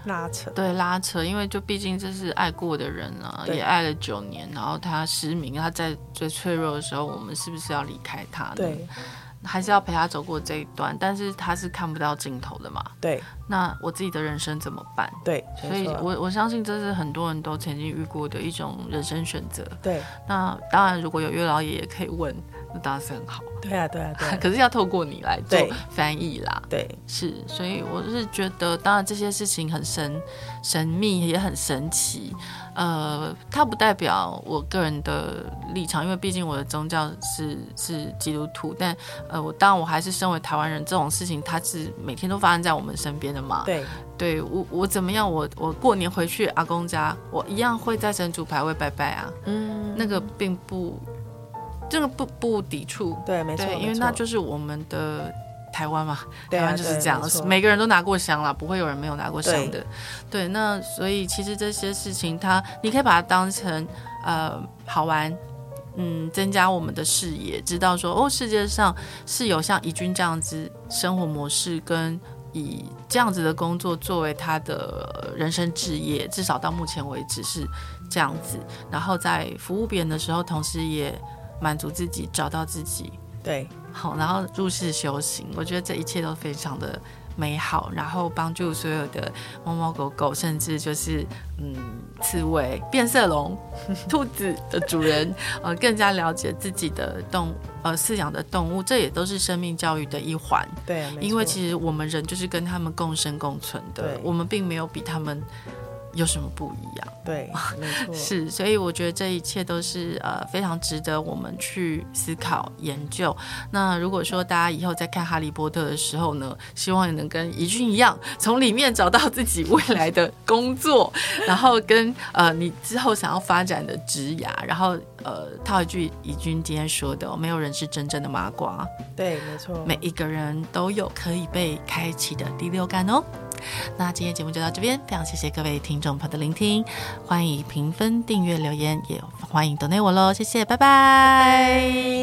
拉扯，对拉扯，因为就毕竟这是爱过的人啊，也爱了九年，然后他失明，他在最脆弱的时候，我们是不是要离开他呢？对。还是要陪他走过这一段，但是他是看不到尽头的嘛？对。那我自己的人生怎么办？对。所以我我相信这是很多人都曾经遇过的一种人生选择。对。那当然，如果有月老爷也可以问，那当然是很好。对啊，对啊，对啊。*laughs* 可是要透过你来做翻译啦。对。对是，所以我是觉得，当然这些事情很神神秘，也很神奇。呃，它不代表我个人的立场，因为毕竟我的宗教是是基督徒。但呃，我当然我还是身为台湾人，这种事情它是每天都发生在我们身边的嘛。对，对我我怎么样？我我过年回去阿公家，我一样会在神主牌位拜拜啊。嗯，那个并不，这个不不抵触。对，没错，因为那就是我们的。台湾嘛，啊，台湾就是这样，每个人都拿过香了，不会有人没有拿过香的。对，对，那所以其实这些事情它，它你可以把它当成呃好玩，嗯，增加我们的视野，知道说哦，世界上是有像怡君这样子生活模式，跟以这样子的工作作为他的人生置业，至少到目前为止是这样子。然后在服务别人的时候，同时也满足自己，找到自己。对。好，然后入世修行，我觉得这一切都非常的美好，然后帮助所有的猫猫狗狗，甚至就是嗯刺猬、变色龙、*laughs* 兔子的主人，呃，更加了解自己的动呃饲养的动物，这也都是生命教育的一环。对，因为其实我们人就是跟他们共生共存的，我们并没有比他们。有什么不一样？对，没 *laughs* 错，是，所以我觉得这一切都是呃非常值得我们去思考研究。那如果说大家以后在看《哈利波特》的时候呢，希望也能跟怡君一样，从里面找到自己未来的工作，然后跟呃你之后想要发展的职涯，然后呃套一句怡君今天说的，没有人是真正的麻瓜。对，没错，每一个人都有可以被开启的第六感哦。那今天节目就到这边，非常谢谢各位听众朋友的聆听，欢迎评分订阅留言也欢迎等待我喽谢谢拜拜。